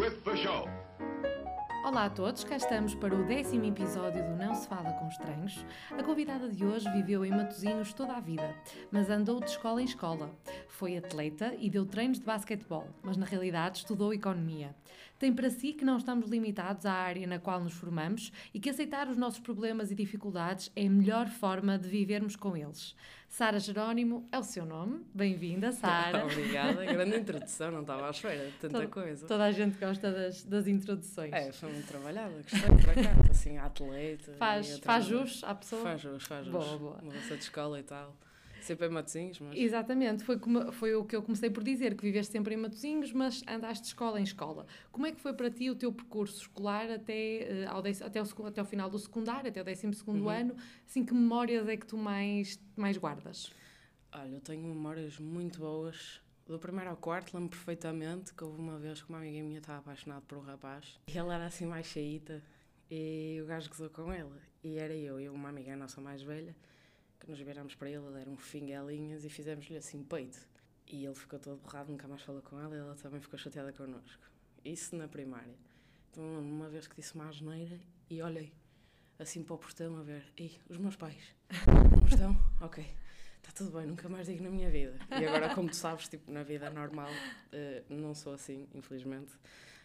with the show. Olá a todos, cá estamos para o décimo episódio do Não Se Fala com Estranhos. A convidada de hoje viveu em Matosinhos toda a vida, mas andou de escola em escola. Foi atleta e deu treinos de basquetebol, mas na realidade estudou economia. Tem para si que não estamos limitados à área na qual nos formamos e que aceitar os nossos problemas e dificuldades é a melhor forma de vivermos com eles. Sara Jerónimo é o seu nome. Bem-vinda, Sara. Obrigada, grande introdução, não estava à espera de tanta Toda- coisa. Toda a gente gosta das, das introduções. É, foi muito trabalhada, gostei por acaso, assim, atleta. Faz, faz jus à pessoa? Faz jus, faz jus. Boa, boa. Mudança de escola e tal. Sempre em Matosinhos, mas... Exatamente, foi, como, foi o que eu comecei por dizer, que viveste sempre em Matosinhos, mas andaste de escola em escola. Como é que foi para ti o teu percurso escolar até, eh, ao, dec- até, o, até o final do secundário, até o 12 segundo Uhum. ano? Assim, que memórias é que tu mais, mais guardas? Olha, eu tenho memórias muito boas. Do primeiro ao quarto, lembro perfeitamente que houve uma vez que uma amiga minha estava apaixonada por um rapaz e ela era assim mais cheita e o gajo gozou com ela. E era eu e uma amiga nossa mais velha que nos viramos para ele, ele era um fingelinhas e fizemos-lhe assim peito. E ele ficou todo borrado, nunca mais falou com ela e ela também ficou chateada connosco. Isso na primária. Então, uma vez que disse uma asneira e olhei assim para o portão a ver, ei, os meus pais, como estão? Ok, está tudo bem, nunca mais digo na minha vida. E agora, como tu sabes, tipo, na vida normal, eh, não sou assim, infelizmente.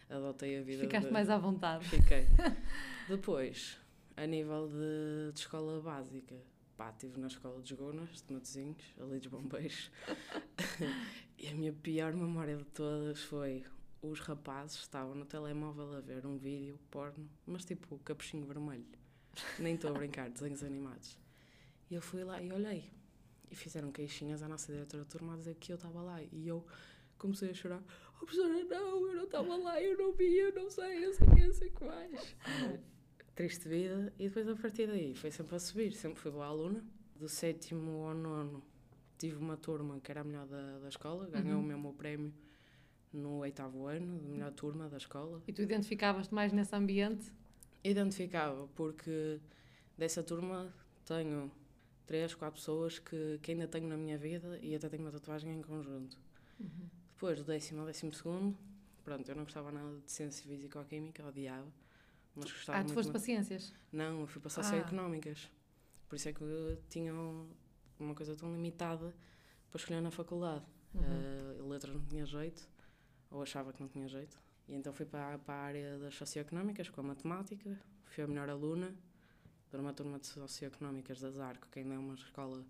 Adotei a vida Ficaste de- mais à vontade. Fiquei. Depois, a nível de, de escola básica, pá, estive na escola dos Gonas, de Matosinhos, ali dos Bombeiros. e a minha pior memória de todas foi os rapazes estavam no telemóvel a ver um vídeo porno, mas tipo capuchinho vermelho. Nem estou a brincar, desenhos animados. E eu fui lá e olhei. E fizeram queixinhas à nossa diretora de turma a dizer que eu estava lá. E eu comecei a chorar. Oh, professora, não, eu não estava lá, eu não vi, eu não sei, eu sei, eu sei que mais. Triste vida. E depois, a partir daí, foi sempre a subir. Sempre fui boa aluna. Do sétimo ao nono, tive uma turma que era a melhor da, da escola. Ganhou Uhum. o mesmo prémio no oitavo ano, de melhor turma da escola. E tu identificavas-te mais nesse ambiente? Identificava, porque dessa turma tenho três, quatro pessoas que, que ainda tenho na minha vida e até tenho uma tatuagem em conjunto. Depois do décimo ao décimo segundo, pronto, eu não gostava nada de ciência física ou química, odiava. Mas gostava Ah, tu foste ma- para ciências? Não, eu fui para socioeconómicas. Por isso é que eu tinha uma coisa tão limitada para escolher na faculdade. Uhum. Eh, letras não tinha jeito, ou achava que não tinha jeito. E então fui para, para a área das socioeconómicas, com a matemática. Fui a melhor aluna de uma turma de socioeconómicas da Zarco, que ainda é uma escola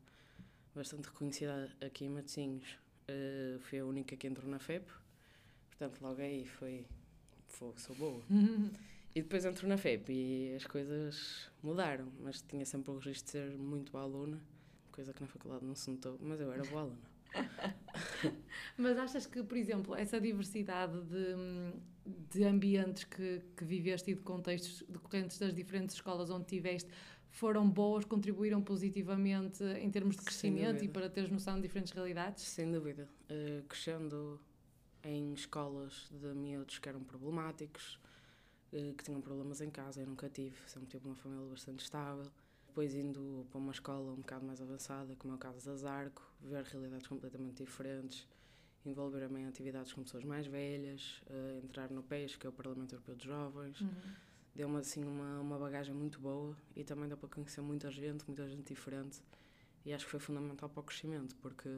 bastante reconhecida aqui em Matosinhos. Eh, fui a única que entrou na FEP. Portanto, logo aí foi... Fogo, sou boa. E depois entro na FEP e as coisas mudaram, mas tinha sempre o registro de ser muito boa aluna, coisa que na faculdade não se notou, mas eu era boa aluna. Mas achas que, por exemplo, essa diversidade de, de ambientes que, que viveste e de contextos decorrentes das diferentes escolas onde tiveste foram boas, contribuíram positivamente em termos de crescimento e para teres noção de diferentes realidades? Sem dúvida. Eh, crescendo em escolas de miúdos que eram problemáticos, que tinham problemas em casa, eu nunca tive, sempre tive uma família bastante estável. Depois indo para uma escola um bocado mais avançada, como é o caso da Zarco, ver realidades completamente diferentes, envolver-me em atividades com pessoas mais velhas, eh, entrar no PES, que é o Parlamento Europeu dos Jovens, deu-me assim uma, uma bagagem muito boa e também deu para conhecer muita gente, muita gente diferente. E acho que foi fundamental para o crescimento porque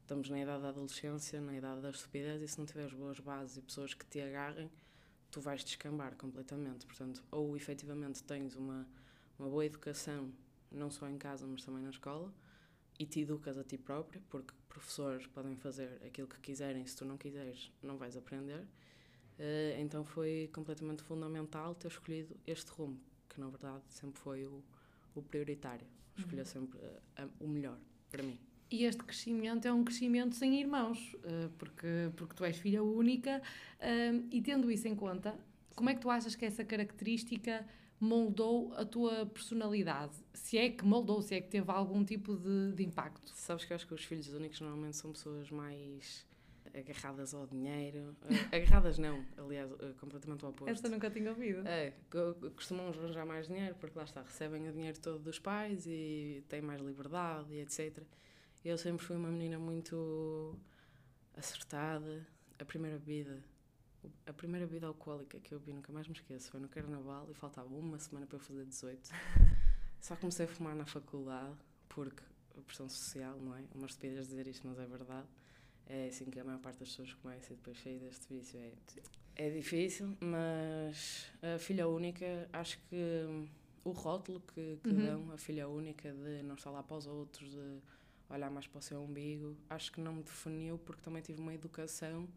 estamos na idade da adolescência, na idade da estupidez e se não tiveres boas bases e pessoas que te agarrem, tu vais descambar completamente. Portanto, ou efetivamente tens uma, uma boa educação, não só em casa, mas também na escola, e te educas a ti próprio, porque professores podem fazer aquilo que quiserem, se tu não quiseres, não vais aprender. Eh, então foi completamente fundamental ter escolhido este rumo, que na verdade sempre foi o, o prioritário. Escolher sempre eh, o melhor para mim. E este crescimento é um crescimento sem irmãos, eh, porque, porque tu és filha única, eh, e tendo isso em conta, como é que tu achas que essa característica moldou a tua personalidade? Se é que moldou, se é que teve algum tipo de, de impacto? Sabes que eu acho que os filhos únicos normalmente são pessoas mais agarradas ao dinheiro. Eh, agarradas não, aliás, completamente o oposto. Essa nunca tinha ouvido. É, co- costumam arranjar mais dinheiro porque lá está, recebem o dinheiro todo dos pais e têm mais liberdade e etc. Eu sempre fui uma menina muito acertada. A primeira bebida A primeira bebida alcoólica que eu vi, nunca mais me esqueço, foi no Carnaval e faltava uma semana para eu fazer 18. Só comecei a fumar na faculdade, porque a pressão social, não é? Uma estupidez dizer isto, mas é verdade. É assim que a maior parte das pessoas começa e depois cheio deste vício. É, é difícil, mas a filha única, acho que o rótulo que, que uhum. dão, a filha única, de não estar lá para os outros, de olhar mais para o seu umbigo, acho que não me definiu porque também tive uma educação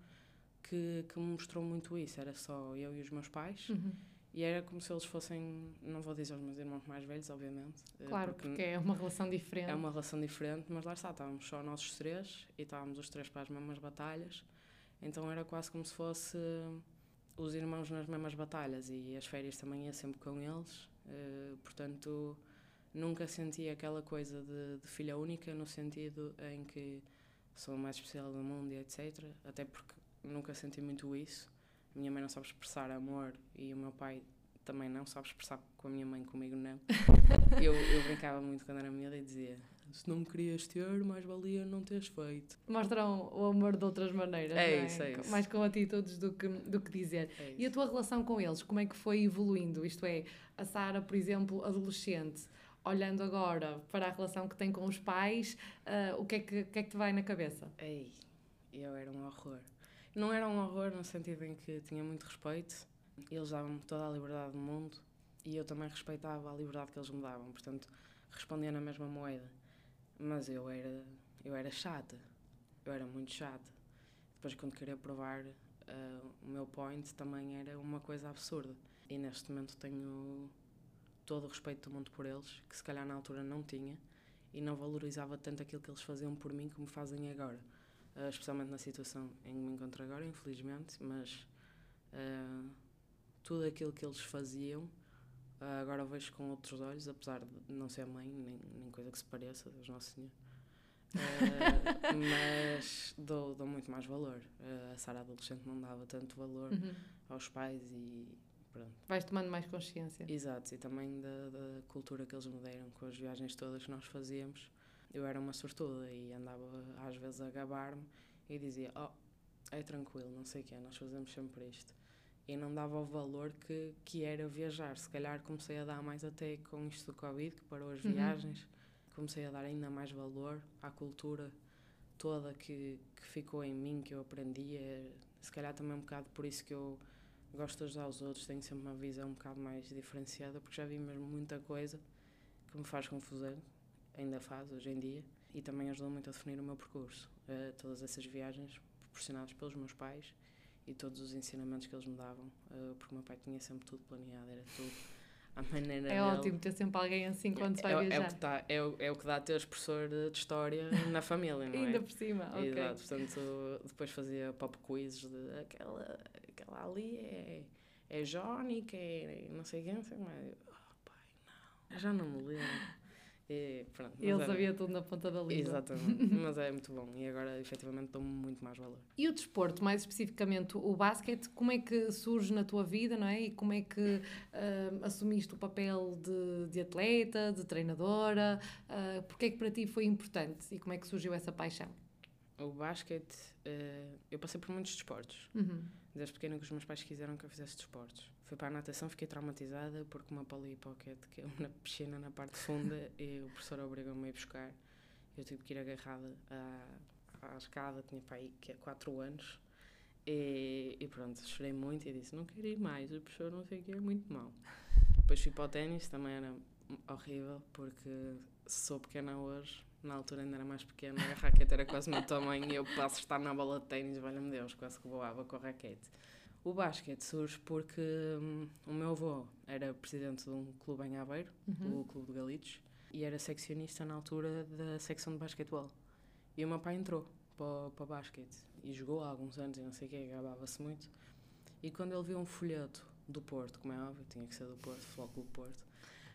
que, que me mostrou muito isso. Era só eu e os meus pais. Uhum. E era como se eles fossem, não vou dizer os meus irmãos mais velhos, obviamente. Eh, claro, porque, porque, é uma relação diferente. É uma relação diferente, mas lá está, estávamos só nós os três e estávamos os três para as mesmas batalhas. Então era quase como se fosse os irmãos nas mesmas batalhas e as férias também ia sempre com eles. Uh, portanto, nunca senti aquela coisa de, de, filha única no sentido em que sou a mais especial do mundo e etc. Até porque nunca senti muito isso a minha mãe não sabe expressar amor e o meu pai também não sabe expressar com a minha mãe, comigo não. eu, eu brincava muito quando era miúda e dizia: se não me querias ter, mais valia não teres feito. Mostram o amor de outras maneiras, é, é? Isso, é isso. Mais com atitudes do que, do que dizer. É e a tua relação com eles, como é que foi evoluindo? Isto é, a Sara, por exemplo, adolescente, olhando agora para a relação que tem com os pais, uh, o, que é que, que é que te vai na cabeça? Ei, eu era um horror. Não era um horror no sentido em que tinha muito respeito, eles davam-me toda a liberdade do mundo e eu também respeitava a liberdade que eles me davam, portanto respondia na mesma moeda. Mas eu era, eu era chata, eu era muito chata. Depois, quando queria provar uh, o meu point, também era uma coisa absurda. E neste momento tenho todo o respeito do mundo por eles, que se calhar na altura não tinha e não valorizava tanto aquilo que eles faziam por mim como fazem agora uh, especialmente na situação em que me encontro agora, infelizmente, mas uh, tudo aquilo que eles faziam uh, agora vejo com outros olhos, apesar de não ser mãe, nem, nem coisa que se pareça, Deus Nosso Senhor. mas dou, dou muito mais valor. a Sara adolescente não dava tanto valor uhum. aos pais e pronto. Vais tomando mais consciência. Exato, e também da, da cultura que eles me deram com as viagens todas que nós fazíamos eu era uma sortuda e andava às vezes a gabar-me e dizia: Oh, é tranquilo, não sei o quê, nós fazemos sempre isto. E não dava o valor que, que era viajar. Se calhar comecei a dar mais até com isto do Covid, que parou as uhum. viagens, comecei a dar ainda mais valor à cultura toda que, que ficou em mim, que eu aprendi. É, se calhar também um bocado por isso que eu gosto de ajudar os outros, tenho sempre uma visão um bocado mais diferenciada, porque já vi mesmo muita coisa que me faz confusão ainda faz hoje em dia e também ajudou muito a definir o meu percurso. Uh, todas essas viagens proporcionadas pelos meus pais e todos os ensinamentos que eles me davam, uh, porque o meu pai tinha sempre tudo planeado, era tudo à maneira É dele. ótimo ter sempre alguém assim quando é, se vai é, viajar. É o, que tá, é, o, é o que dá ter professor de história na família, não é? Ainda por cima, ok. Exato, portanto, depois fazia pop quizzes de aquela, aquela ali é, é Jónica, é não sei quem, não sei mais. Oh, pai, não, já não me lembro. E, pronto, Ele é, sabia tudo na ponta da língua. Exatamente, mas é muito bom e agora efetivamente dou-me muito mais valor. E o desporto, mais especificamente o basquete, como é que surge na tua vida, não é? E como é que uh, assumiste o papel de, de atleta, de treinadora? Uh, porque é que para ti foi importante e como é que surgiu essa paixão? O basquete, uh, eu passei por muitos desportos. Uhum. Desde pequeno que os meus pais quiseram que eu fizesse desportos. Fui para a natação, fiquei traumatizada porque uma Polly Pocket caiu na piscina na parte funda e o professor obrigou-me a ir buscar. Eu tive que ir agarrada à, à escada, tinha aí que é 4 anos. E, e, pronto, chorei muito e disse: Não quero ir mais, o professor não sei o que é muito mau. Depois fui para o ténis, também era horrível porque sou pequena hoje, na altura ainda era mais pequena, a raquete era quase o meu tamanho e eu passo a estar na bola de ténis, valha-me Deus, quase que voava com a raquete. O basquete surge porque hum, o meu avô era presidente de um clube em Aveiro, uhum. o Clube de Galitos, e era seccionista na altura da secção de basquetebol. E o meu pai entrou para, para o basquete e jogou há alguns anos e não sei o que, gabava-se muito. E quando ele viu um folheto do Porto, como é óbvio, tinha que ser do Porto, Futebol Clube Porto,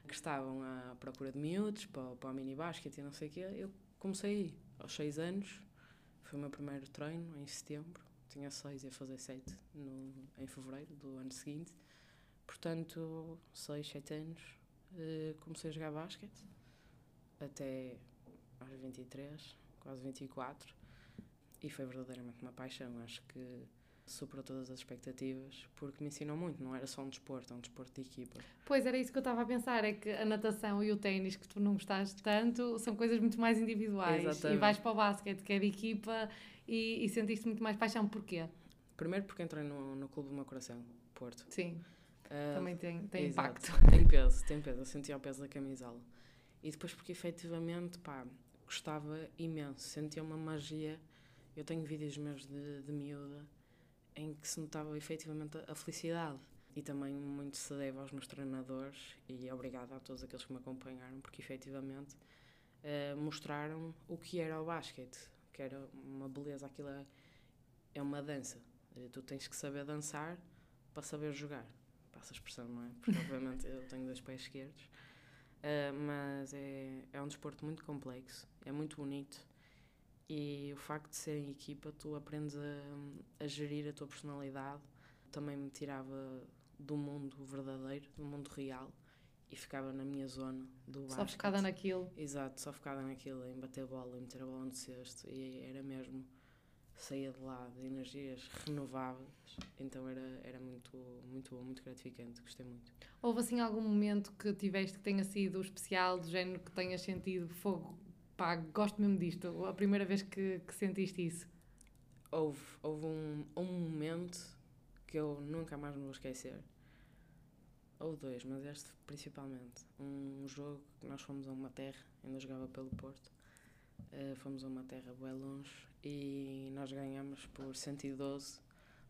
que estavam à procura de miúdos para, para o mini basquete e não sei o que, eu comecei a ir. Aos seis anos, foi o meu primeiro treino, em setembro tinha seis e ia fazer sete no, em fevereiro do ano seguinte. Portanto, seis, sete anos, uh, comecei a jogar basquete até aos 23, quase 24, e foi verdadeiramente uma paixão. Acho que superou todas as expectativas, porque me ensinou muito, não era só um desporto, é um desporto de equipa. Pois era isso que eu estava a pensar, é que a natação e o ténis que tu não gostaste tanto são coisas muito mais individuais. Exatamente. E vais para o basquete, que é de equipa, e, e sentiste muito mais paixão. Porquê? Primeiro porque entrei no, no clube do meu coração, Porto. Sim, Ah, também tem, tem Exato. impacto. Tem peso, tem peso. Eu sentia o peso da camisola. E depois porque efetivamente, pá, gostava imenso. Sentia uma magia. Eu tenho vídeos meus de, de miúda em que se notava efetivamente a, felicidade. E também muito se deve aos meus treinadores e obrigado a todos aqueles que me acompanharam, porque efetivamente eh, mostraram o que era o basquete, que era uma beleza, aquilo é, é uma dança. Eh, Tu tens que saber dançar para saber jogar. Passa a expressão, não é? Porque obviamente eu tenho dois pés esquerdos. Eh, mas é, é um desporto muito complexo, é muito bonito e o facto de ser em equipa tu aprendes a, a gerir a tua personalidade. Também me tirava do mundo verdadeiro, do mundo real e ficava na minha zona do Só basquete. focada naquilo. Exato, só focada naquilo, em bater bola, em meter a bola no cesto e era mesmo saía de lá de energias renováveis, então era, era muito, muito bom, muito gratificante, gostei muito. Houve assim algum momento que tiveste que tenha sido especial, do género que tenhas sentido fogo? Pá, gosto mesmo disto. A primeira vez que, que sentiste isso. Houve, houve um, um momento que eu nunca mais me vou esquecer, ou dois, mas este principalmente, um jogo que nós fomos a uma terra, ainda jogava pelo Porto, eh, fomos a uma terra bem longe e nós ganhamos por 112.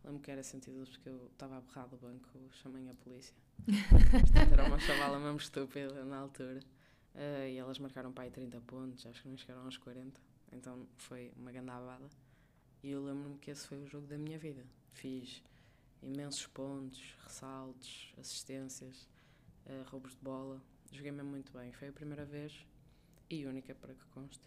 Lembro que era 112 porque eu estava a berrar do banco, chamei a polícia. Portanto, era uma chavala mesmo estúpida na altura. Eh, e elas marcaram para aí 30 pontos, acho que não chegaram aos 40. Então foi uma grande abada. E eu lembro-me que esse foi o jogo da minha vida. Fiz imensos pontos, ressaltos, assistências, eh, roubos de bola. Joguei mesmo muito bem. Foi a primeira vez e única, para que conste,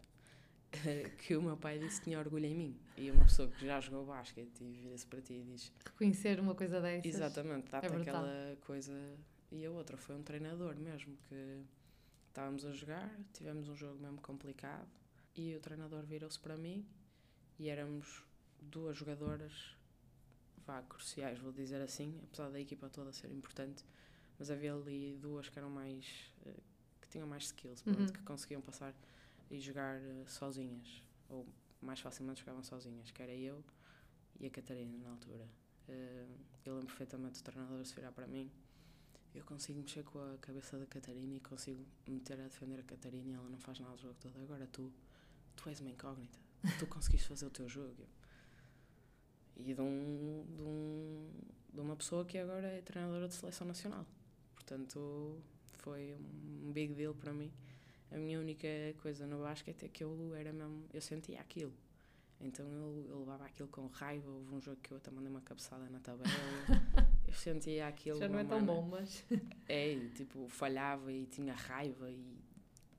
que o meu pai disse que tinha orgulho em mim. E uma pessoa que já jogou basquete e vira-se para ti e diz: Reconhecer uma coisa dessas. Exatamente, dá-te É aquela coisa. E a outra foi um treinador mesmo, que estávamos a jogar, tivemos um jogo mesmo complicado e o treinador virou-se para mim e éramos duas jogadoras vá, cruciais, vou dizer assim, apesar da equipa toda ser importante, mas havia ali duas que eram mais. eh, que tinham mais skills, pronto, Uhum. que conseguiam passar e jogar eh, sozinhas, ou mais facilmente jogavam sozinhas, que era eu e a Catarina na altura. Eh, eu lembro perfeitamente do treinador se virar para mim. Eu consigo mexer com a cabeça da Catarina e consigo meter a defender a Catarina e ela não faz nada o jogo todo. Agora tu, tu és uma incógnita. Tu conseguiste fazer o teu jogo. E de, um, de, um, de uma pessoa que agora é treinadora de seleção nacional. Portanto, foi um big deal para mim. A minha única coisa no basquete é que eu era mesmo, eu sentia aquilo. Então eu, eu levava aquilo com raiva. Houve um jogo que eu até mandei uma cabeçada na tabela. eu sentia aquilo. Já não é tão uma bom, maneira- mas É, e, tipo, falhava e tinha raiva e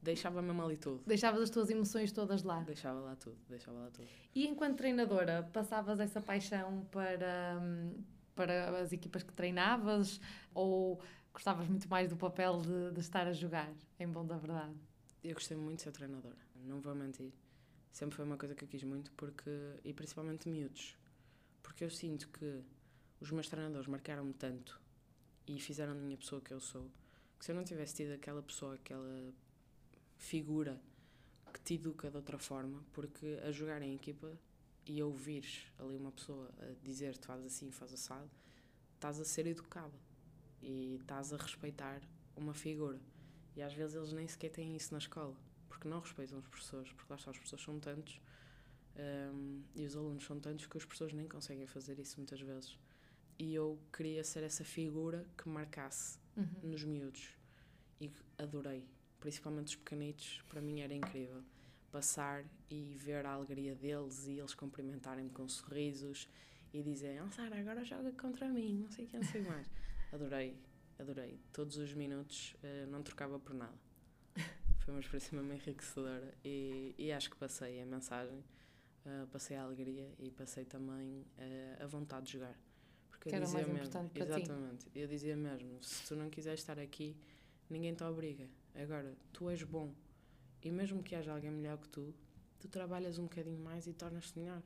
deixava mesmo ali tudo. deixavas as tuas emoções todas lá. Deixava lá tudo, deixava lá tudo. E enquanto treinadora, passavas essa paixão para, hum, para as equipas que treinavas ou gostavas muito mais do papel de, de estar a jogar, em bom da verdade? Eu gostei muito de ser treinadora, não vou mentir. Sempre foi uma coisa que eu quis muito, porque, e principalmente miúdos, porque eu sinto que os meus treinadores marcaram-me tanto e fizeram de mim a pessoa que eu sou, que se eu não tivesse tido aquela pessoa, aquela figura que te educa de outra forma, porque a jogar em equipa e a ouvires ali uma pessoa a dizer-te faz assim, faz assado, estás a ser educada e estás a respeitar uma figura. E às vezes eles nem sequer têm isso na escola, porque não respeitam os professores, porque lá está, os professores são tantos hum, e os alunos são tantos que os professores nem conseguem fazer isso muitas vezes. E eu queria ser essa figura que marcasse Uhum. nos miúdos e adorei, principalmente os pequenitos, para mim era incrível passar e ver a alegria deles e eles cumprimentarem-me com sorrisos e dizerem, oh Sara, agora joga contra mim, não sei o que, não sei mais. Adorei, adorei. Todos os minutos eh, não trocava por nada. Foi uma experiência mesmo enriquecedora e, e acho que passei a mensagem, eh, passei a alegria e passei também eh, a vontade de jogar. Que eu era mais mesmo, importante para ti. exatamente, eu dizia mesmo, se tu não quiseres estar aqui, ninguém te obriga. Agora, tu és bom e mesmo que haja alguém melhor que tu, tu trabalhas um bocadinho mais e tornas-te melhor.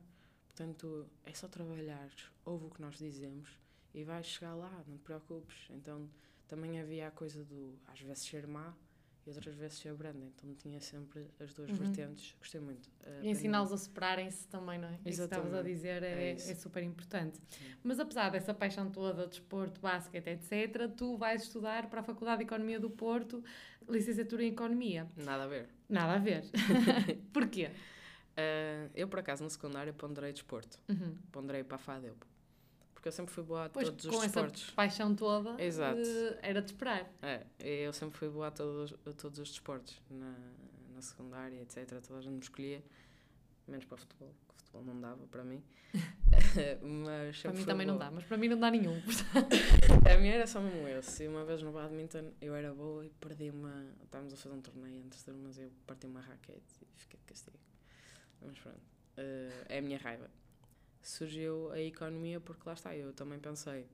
Portanto, é só trabalhar, ouve o que nós dizemos e vais chegar lá, não te preocupes. Então, também havia a coisa do às vezes ser má e outras vezes ser branda. Então, tinha sempre as duas Uhum. vertentes. Gostei muito. Uh, E ensiná-los a separarem-se também, não é? Isso que estavas a Exatamente. dizer é, É é super importante. Sim. Mas apesar dessa paixão toda, desporto, basquete, etc., tu vais estudar para a Faculdade de Economia do Porto, licenciatura em Economia. Nada a ver. Nada a ver. Porquê? Uh, eu, por acaso, no secundário ponderei desporto. Uhum. Ponderei para a FADEUP. Porque eu sempre fui boa a Pois, todos com os essa desportos. paixão toda, Exato. eh, era de esperar. É, eu sempre fui boa a todos, a todos os desportos. Na, na secundária, etc. Toda a gente me escolhia. Menos para o futebol. que O futebol não dava para mim. Mas Para mim também não boa. dá, mas para mim não dá nenhum. A minha era só mesmo esse. E uma vez no badminton eu era boa e perdi uma. Estávamos a fazer um torneio de turmas e eu parti uma raquete e fiquei de castigo. Mas pronto. eh, é a minha raiva. Surgiu a economia porque lá está. Eu também pensei: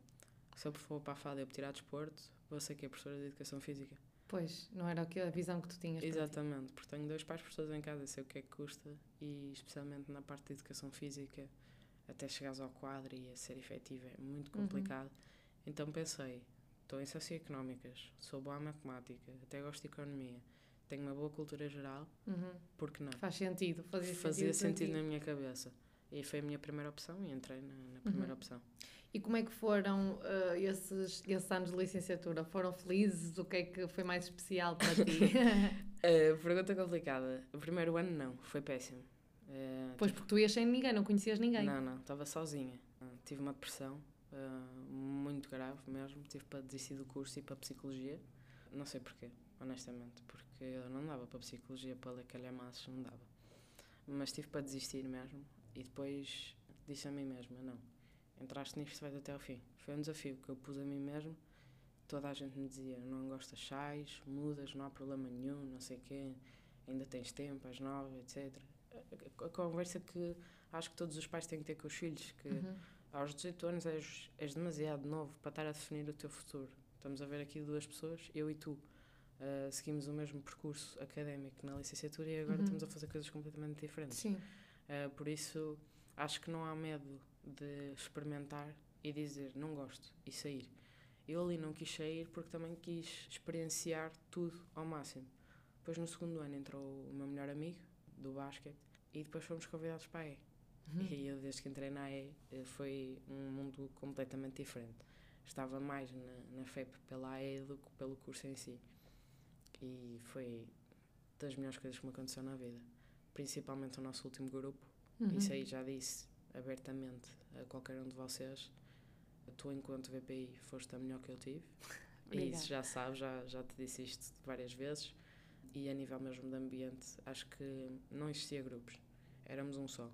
se eu for para a FAD e eu tirar desporto, vou ser que é professora de educação física. Pois, não era a visão que tu tinhas. Exatamente, porque tenho dois pais professores em casa, sei o que é que custa e especialmente na parte de educação física, até chegares ao quadro e a ser efetivo é muito Uhum. complicado. Então pensei, estou em socioeconómicas, sou boa em matemática, até gosto de economia, tenho uma boa cultura geral, Uhum. por que não? Faz sentido, fazia, Fazia sentido. sentido ti. na minha cabeça. E foi a minha primeira opção e entrei na, na primeira Uhum. opção. E como é que foram eh, esses, esses anos de licenciatura? Foram felizes? O que é que foi mais especial para ti? Uh, pergunta complicada. O primeiro ano não, foi péssimo. Uh, pois porque tu ias sem ninguém, não conhecias ninguém. Não, não, estava sozinha. Tive uma depressão muito grave mesmo. Tive para desistir do curso e para psicologia. Não sei porquê, honestamente, porque eu não dava para psicologia para ler calhamaços, não dava. Mas tive para desistir mesmo e depois disse a mim mesma: não, entraste nisto, vais até ao fim. Foi um desafio que eu pus a mim mesmo. Toda a gente me dizia: não gostas, sais, mudas, não há problema nenhum, não sei o quê, ainda tens tempo, és nova, etc. A, a- a conversa que acho que todos os pais têm que ter com os filhos, que Uhum. aos 18 anos és, és demasiado novo para estar a definir o teu futuro. Estamos a ver aqui duas pessoas, eu e tu, uh, seguimos o mesmo percurso académico na licenciatura e agora Uhum. estamos a fazer coisas completamente diferentes. Sim. Uh, por isso, acho que não há medo de experimentar e dizer não gosto e sair. Eu ali não quis sair porque também quis experienciar tudo ao máximo. Depois, no segundo ano, entrou o meu melhor amigo do basquete e depois fomos convidados para a E. Uhum. E eu, desde que entrei na E, eh, foi um mundo completamente diferente. Estava mais na, na FEP pela E do que pelo curso em si. E foi das melhores coisas que me aconteceu na vida. Principalmente o nosso último grupo. Uhum. Isso aí já disse abertamente a qualquer um de vocês. Tu, enquanto VPI, foste a melhor que eu tive. E isso já sabes, já, já te disse isto várias vezes. E a nível mesmo de ambiente, acho que não existia grupos. Éramos um só.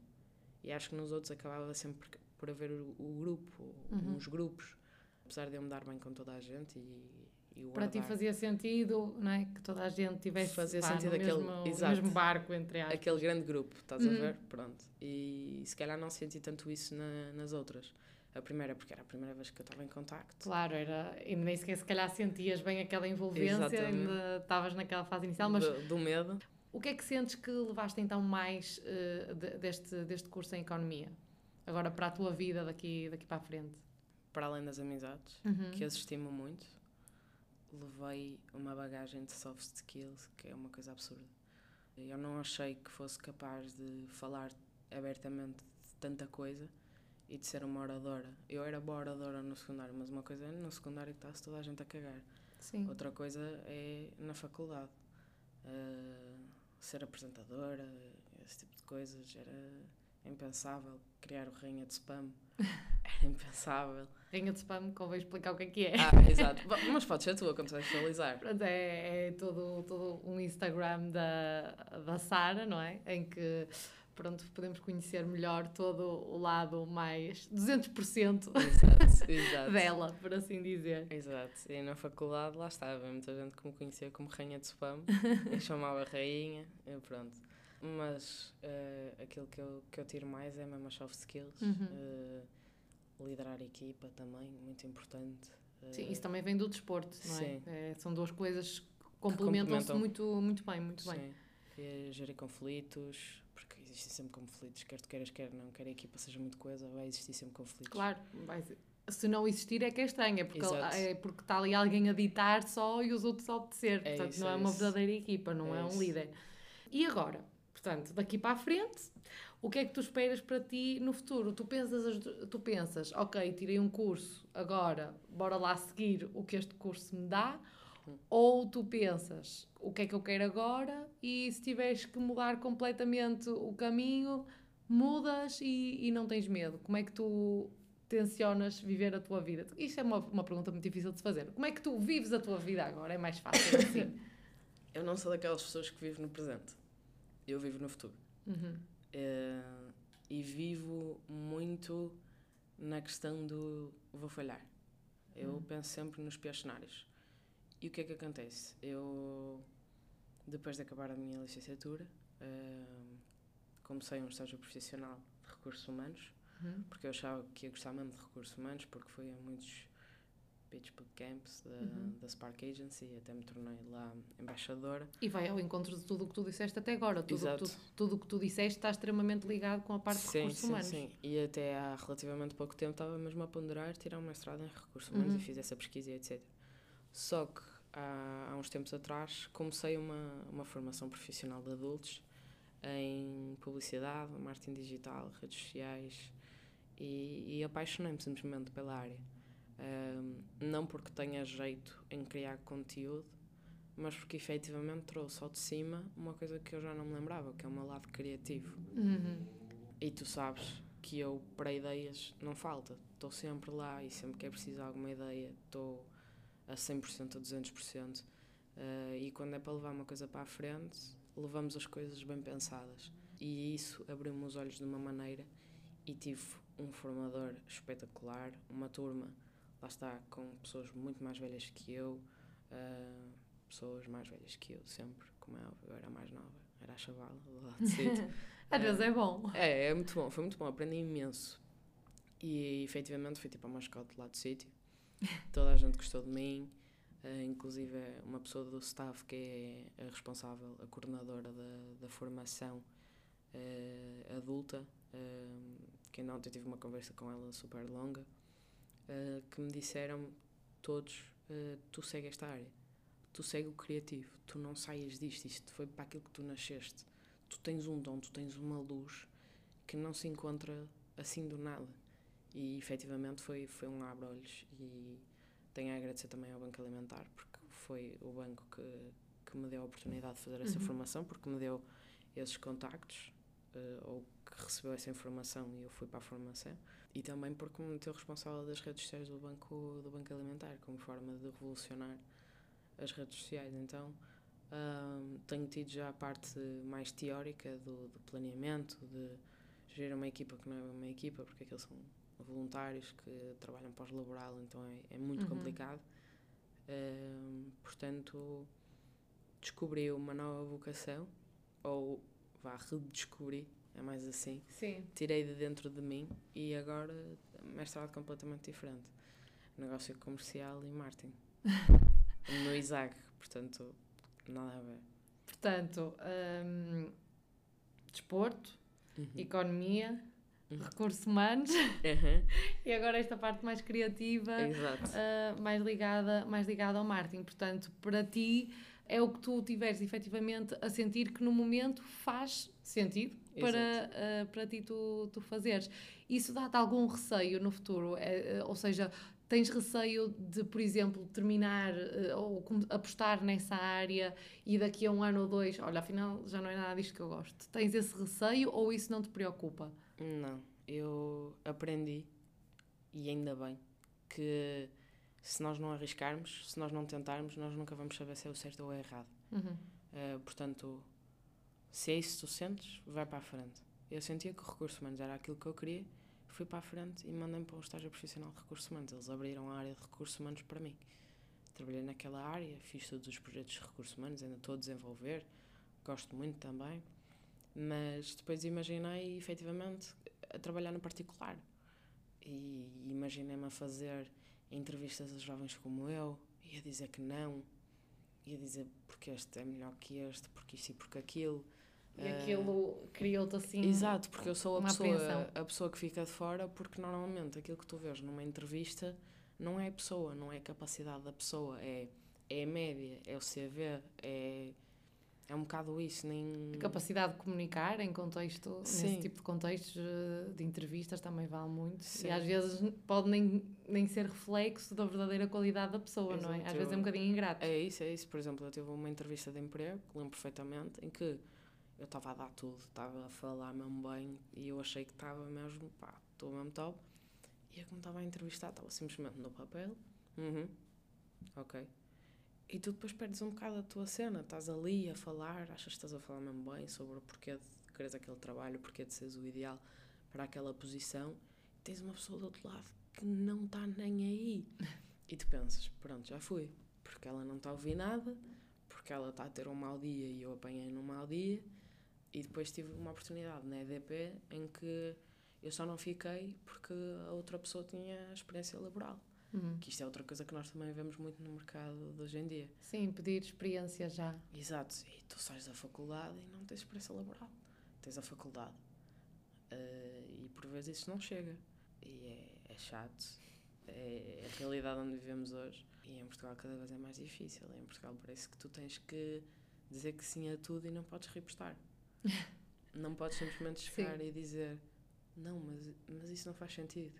E acho que nos outros acabava sempre por- haver o, o grupo, Uhum. uns grupos. Apesar de eu me dar bem com toda a gente e, Para ti fazia sentido, não é? Que toda a gente tivesse Fazia sentido aquele- mesmo, exato. mesmo barco, entre aspas. aquele grande grupo, estás Uhum. a ver? Pronto. E se calhar não senti tanto isso na- nas outras. A primeira, porque era a primeira vez que eu estava em contacto. Claro, era, e nem sequer se calhar sentias bem aquela envolvência, Exatamente. ainda estavas naquela fase inicial, mas do, do medo. o que é que sentes que levaste então mais eh, de- deste, deste curso em Economia? Agora para a tua vida daqui, daqui para a frente? Para além das amizades, Uhum. que as estimo muito, levei uma bagagem de soft skills que é uma coisa absurda. Eu não achei que fosse capaz de falar abertamente de tanta coisa e de ser uma oradora. Eu era boa oradora no secundário, mas uma coisa é no secundário que está-se toda a gente a cagar. Sim. Outra coisa é na faculdade. Uh, ser apresentadora, esse tipo de coisas, era impensável. Criar o rainha de spam era impensável. Rainha de spam, convém explicar o que é que é. Ah, exato. Mas pode ser tu a contextualizar. Pronto, é, é todo, todo um Instagram da, da Sara, não é? Em que pronto, podemos conhecer melhor todo o lado mais 200% Exato, exato. dela, por assim dizer. Exato. E na faculdade lá estava, muita gente que me conhecia como rainha de spam, me chamava rainha, e pronto. Mas eh, aquilo que eu, que eu tiro mais é mesmo as soft skills. Uhum. eh, liderar a equipa também, muito importante. Sim, eh, isso também vem do desporto, não é? Sim. É, são duas coisas que complementam-se complementam. muito, muito bem, muito bem. Sim. é gerir conflitos, porque existem sempre conflitos, quer tu queiras, quer não, quer a equipa seja muito coisa, vai existir sempre conflitos. Claro, vai ser. Se não existir é que é estranho, é porque, é porque está ali alguém a ditar só e os outros a obedecer. É Portanto, isso, não é, é uma verdadeira equipa, não é, É um líder. E agora? Portanto, daqui para a frente, o que é que tu esperas para ti no futuro? Tu pensas, as- tu pensas, ok, tirei um curso, agora bora lá seguir o que este curso me dá, Hum. ou tu pensas, o que é que eu quero agora e se tiveres que mudar completamente o caminho, mudas e, e não tens medo. Como é que tu tencionas viver a tua vida? Isto é uma, uma pergunta muito difícil de se fazer. Como é que tu vives a tua vida agora? É mais fácil assim. Eu não sou daquelas pessoas que vivem no presente, eu vivo no futuro. Uhum. Eh, e vivo muito na questão do vou falhar. Eu Hum. penso sempre nos piores cenários. E o que é que acontece? Eu, depois de acabar a minha licenciatura, eh, comecei um estágio profissional de recursos humanos, Uhum. porque eu achava que ia gostar mesmo de recursos humanos, porque fui a muitos pitch bootcamps da, Uhum. da Spark Agency até me tornei lá embaixadora. E vai ao encontro de tudo o que tu disseste até agora. Tudo o que Exato. tu, tudo o que tu disseste está extremamente ligado com a parte de sim, recursos sim, humanos. Sim, E até há relativamente pouco tempo estava mesmo a ponderar tirar um mestrado em recursos humanos Uhum. e fiz essa pesquisa e etc. Só que há, há uns tempos atrás comecei uma, uma formação profissional de adultos em publicidade, marketing digital, redes sociais e, e apaixonei-me simplesmente pela área. Não porque tenha jeito em criar conteúdo, mas porque efetivamente trouxe ao de cima uma coisa que eu já não me lembrava, que é o meu lado criativo. Uhum. E tu sabes que eu, para ideias, não falta. Estou sempre lá e sempre que é preciso alguma ideia, estou a 100%, a 200%. Uh, e quando é para levar uma coisa para a frente, levamos as coisas bem pensadas. E isso abriu-me os olhos de uma maneira e tive um formador espetacular, uma turma, lá está, com pessoas muito mais velhas que eu, uh, pessoas mais velhas que eu, sempre, como é óbvio, eu era mais nova, era a chavala do lado de sítio. Às vezes é bom. É, é muito bom, foi muito bom, aprendi imenso. E efetivamente fui tipo a mascote lá do sítio. Toda a gente gostou de mim, eh, inclusive uma pessoa do staff que é a responsável, a coordenadora da, da formação eh, adulta, eh, que ainda ontem tive uma conversa com ela super longa, eh, que me disseram todos, eh, tu segue esta área, tu segue o criativo, tu não saias disto, isto foi para aquilo que tu nasceste tu tens um dom, tu tens uma luz que não se encontra assim do nada. E efetivamente foi, foi um abre-olhos e tenho a agradecer também ao Banco Alimentar porque foi o banco que, que me deu a oportunidade de fazer essa Uhum. formação, porque me deu esses contactos eh, ou que recebeu essa informação e eu fui para a formação e também porque me meteu responsável das redes sociais do Banco, do banco Alimentar como forma de revolucionar as redes sociais. Então Ahm, tenho tido já a parte mais teórica do, do planeamento, de gerir uma equipa que não é uma equipa, porque aqueles são voluntários que trabalham pós-laboral, então é, é muito Uhum. complicado. Ahm, portanto, descobri uma nova vocação, ou vá, redescobri, é mais assim. Sim. Tirei de dentro de mim e agora mestrado completamente diferente. Negócio comercial e marketing. no ISAG, portanto, nada a ver. Portanto, hum, desporto, Uhum. economia, Uhum. recursos humanos Uhum. e agora esta parte mais criativa. Uh, mais, ligada, mais ligada ao marketing. Portanto, para ti é o que tu tiveres efetivamente a sentir que no momento faz sentido para, uh, para ti tu, tu fazeres. Isso dá-te algum receio no futuro? É, uh, ou seja, tens receio de, por exemplo, terminar uh, ou apostar nessa área e daqui a um ano ou dois, olha, afinal já não é nada disto que eu gosto. Tens esse receio ou isso não te preocupa? Não, eu aprendi, e ainda bem, que se nós não arriscarmos, se nós não tentarmos, nós nunca vamos saber se é o certo ou é errado. Uhum. Uh, portanto, se é isso que tu sentes, vai para a frente. Eu sentia que o recurso humanos era aquilo que eu queria, fui para a frente e mandei-me para um estágio profissional de recursos humanos. Eles abriram a área de recursos humanos para mim. Trabalhei naquela área, fiz todos os projetos de recursos humanos, ainda estou a desenvolver, gosto muito também, mas depois imaginei efetivamente a trabalhar no particular. E imaginei-me a fazer entrevistas a jovens como eu, e a dizer que não, e a dizer porque este é melhor que este, porque isto e porque aquilo. E aquilo criou-te assim. Exato, porque eu sou a pessoa, apreensão. a pessoa que fica de fora, porque normalmente aquilo que tu vês numa entrevista não é a pessoa, não é a capacidade da pessoa, é, é a média, é o CV, é, é um bocado isso, nem. A capacidade de comunicar em contexto, Sim. nesse tipo de contextos eh, de entrevistas também vale muito. Sim. E às vezes pode nem, nem ser reflexo da verdadeira qualidade da pessoa, não é? Exato, Às vezes é um bocadinho ingrato. É isso, é isso. Por exemplo, eu tive uma entrevista de emprego, que lembro perfeitamente, em que eu estava a dar tudo, estava a falar mesmo bem e eu achei que estava mesmo, pá, estou mesmo top. E eu, como estava a entrevistar, estava simplesmente no papel. Uhum. Ok. E tu depois perdes um bocado a tua cena, estás ali a falar, achas que estás a falar mesmo bem sobre o porquê de quereres aquele trabalho, o porquê de seres o ideal para aquela posição. E tens uma pessoa do outro lado que não está nem aí. E tu pensas, pronto, já fui. Porque ela não está a ouvir nada, porque ela está a ter um mau dia e eu apanhei num mau dia. E depois tive uma oportunidade na EDP em que eu só não fiquei porque a outra pessoa tinha experiência laboral. Uhum. Que isto é outra coisa que nós também vemos muito no mercado de hoje em dia. Sim, pedir experiência já. Exato. E tu sais da faculdade e não tens experiência laboral. Tens a faculdade. Eh, e por vezes isso não chega. E é, é chato. É a realidade onde vivemos hoje. E em Portugal cada vez é mais difícil. Em Portugal parece que tu tens que dizer que sim a tudo e não podes repostar. Não podes simplesmente chegar e dizer não, mas, mas isso não faz sentido.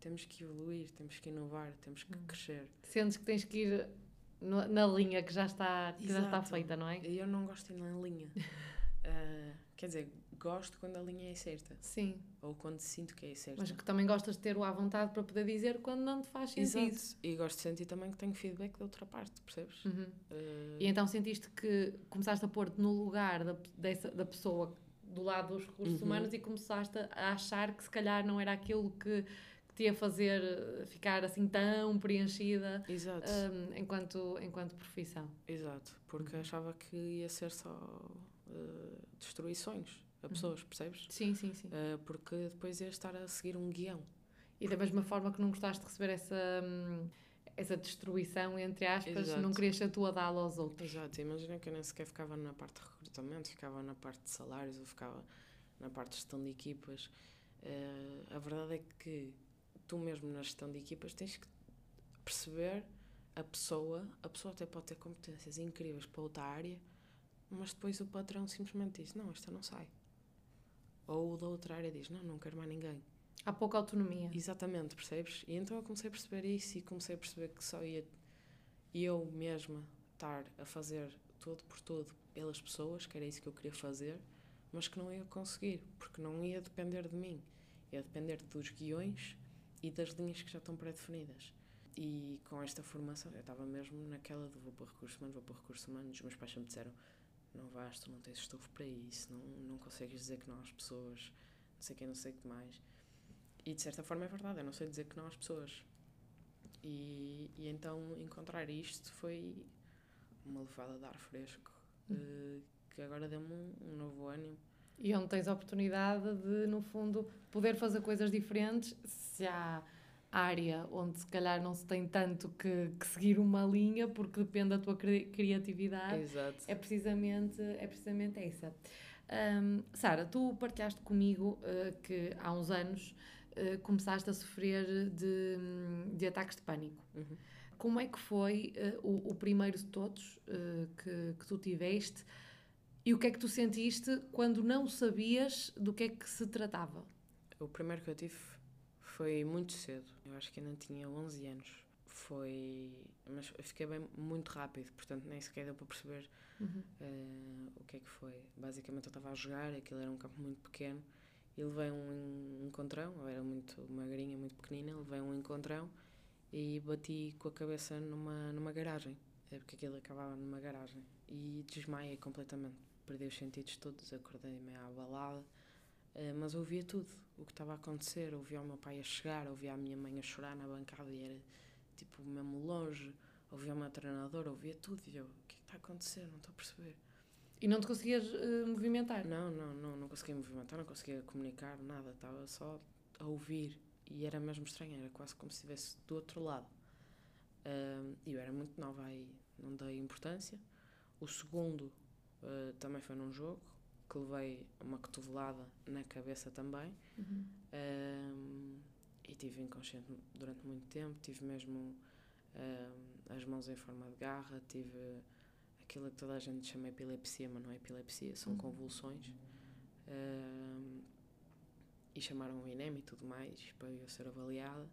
Temos que evoluir, temos que inovar, temos que Hum. crescer. Sentes que tens que ir no- na linha que já está, que já está feita, não é? Eu não gosto de ir na linha. Ah, quer dizer, gosto quando a linha é certa. Sim, Ou quando sinto que é certa. mas que também gostas de ter o à vontade para poder dizer quando não te faz sentido. Exato. E gosto de sentir também que tenho feedback da outra parte, percebes? Uhum. Ah, E então sentiste que começaste a pôr-te no lugar da, dessa, da pessoa do lado dos recursos Uhum. humanos e começaste a achar que se calhar não era aquilo que, que te ia fazer eh, ficar assim tão preenchida Exato. hum, enquanto, enquanto profissão. Exato. Porque Uhum. achava que ia ser só ah, destruir a Uhum. pessoas, percebes? Sim, sim, sim. Ah, porque depois ia estar a seguir um guião. E da mesma forma que não gostaste de receber essa, hum, essa destruição, entre aspas, Exato. não querias a dá-la aos outros. Exato. Imagina que eu nem sequer ficava na parte de recrutamento, ficava na parte de salários, ou ficava na parte de gestão de equipas. Eh, a verdade é que tu mesmo na gestão de equipas tens que perceber a pessoa, a pessoa até pode ter competências incríveis para outra área, mas depois o patrão simplesmente diz, não, esta não sai. Ou da outra área diz, não, não quero mais ninguém. Há pouca autonomia. Exatamente, percebes? E então eu comecei a perceber isso e comecei a perceber que só ia eu mesma estar a fazer tudo por tudo pelas pessoas, que era isso que eu queria fazer, mas que não ia conseguir, porque não ia depender de mim, ia depender dos guiões e das linhas que já estão pré-definidas. E com esta formação, eu estava mesmo naquela de vou para recursos humanos, vou para recursos humanos, os meus pais sempre disseram não vais, tu não tens estofo para isso, não, não consegues dizer que não às pessoas, não sei o que, não sei o que mais. E de certa forma é verdade, eu não sei dizer que não às pessoas. E, e então encontrar isto foi uma levada de ar fresco, eh, que agora deu-me um, um novo ânimo. E onde tens a oportunidade de, no fundo, poder fazer coisas diferentes se há área onde se calhar não se tem tanto que, que seguir uma linha porque depende da tua cri- criatividade. Exato. É precisamente, é precisamente essa. Ahm, Sara, tu partilhaste comigo eh, que há uns anos eh, começaste a sofrer de, de ataques de pânico. Uhum. Como é que foi eh, o, o primeiro de todos que, que tu tiveste e o que é que tu sentiste quando não sabias do que é que se tratava? O primeiro que eu tive foi muito cedo, eu acho que ainda tinha 11 anos. Foi. Mas fiquei bem muito rápido, portanto nem sequer deu para perceber eh, o que é que foi. Basicamente eu estava a jogar, aquilo era um campo muito pequeno e levei um encontrão, eu era muito magrinha, muito pequenina, levei um encontrão e bati com a cabeça numa, numa garagem, é porque aquilo acabava numa garagem e desmaiei completamente. Perdi os sentidos todos, acordei meio abalada, eh, mas ouvia tudo, o que estava a acontecer, ouvia o meu pai a chegar, ouvia a minha mãe a chorar na bancada e era tipo mesmo longe, ouvia o meu treinador, ouvia tudo e eu, o que é que está a acontecer? Não estou a perceber. E não te conseguias eh, movimentar? Não, não, não, não conseguia movimentar, não conseguia comunicar, nada, estava só a ouvir e era mesmo estranho, era quase como se estivesse do outro lado. E eu era muito muito nova aí, não dei importância. O segundo uh, também foi num jogo, que levei uma cotovelada na cabeça também. Uhum. Um, e tive inconsciente durante muito tempo, tive mesmo um, as mãos em forma de garra, tive aquilo que toda a gente chama epilepsia, mas não é epilepsia, são uhum. convulsões. Um, e chamaram o INEM e tudo mais para eu ser avaliada.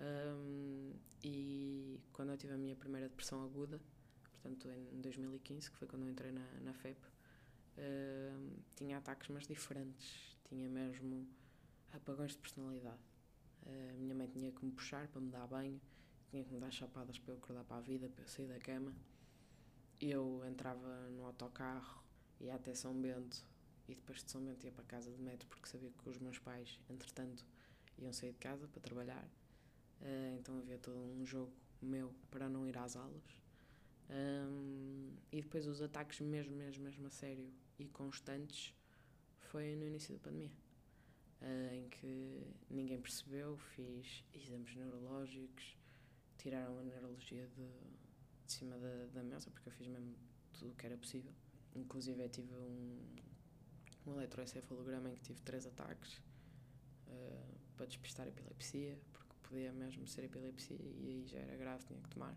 Um, e quando eu tive a minha primeira depressão aguda, portanto em 2015, que foi quando eu entrei na, na FEP, tinha ataques mas diferentes, tinha mesmo apagões de personalidade. A minha mãe tinha que me puxar para me dar banho, tinha que me dar chapadas para eu acordar para a vida, para eu sair da cama. Eu entrava no autocarro, ia até São Bento e depois de São Bento ia para a casa de metro porque sabia que os meus pais, entretanto, iam sair de casa para trabalhar Uh, então havia todo um jogo meu para não ir às aulas. E depois os ataques mesmo, mesmo, mesmo a sério e constantes foi no início da pandemia. Uh, em que ninguém percebeu, fiz exames neurológicos, tiraram a neurologia de, de cima da, da mesa, porque eu fiz mesmo tudo o que era possível. Inclusive eu tive um, um eletroencefalograma em que tive três ataques uh, para despistar a epilepsia, podia mesmo ser epilepsia e aí já era grave, tinha que tomar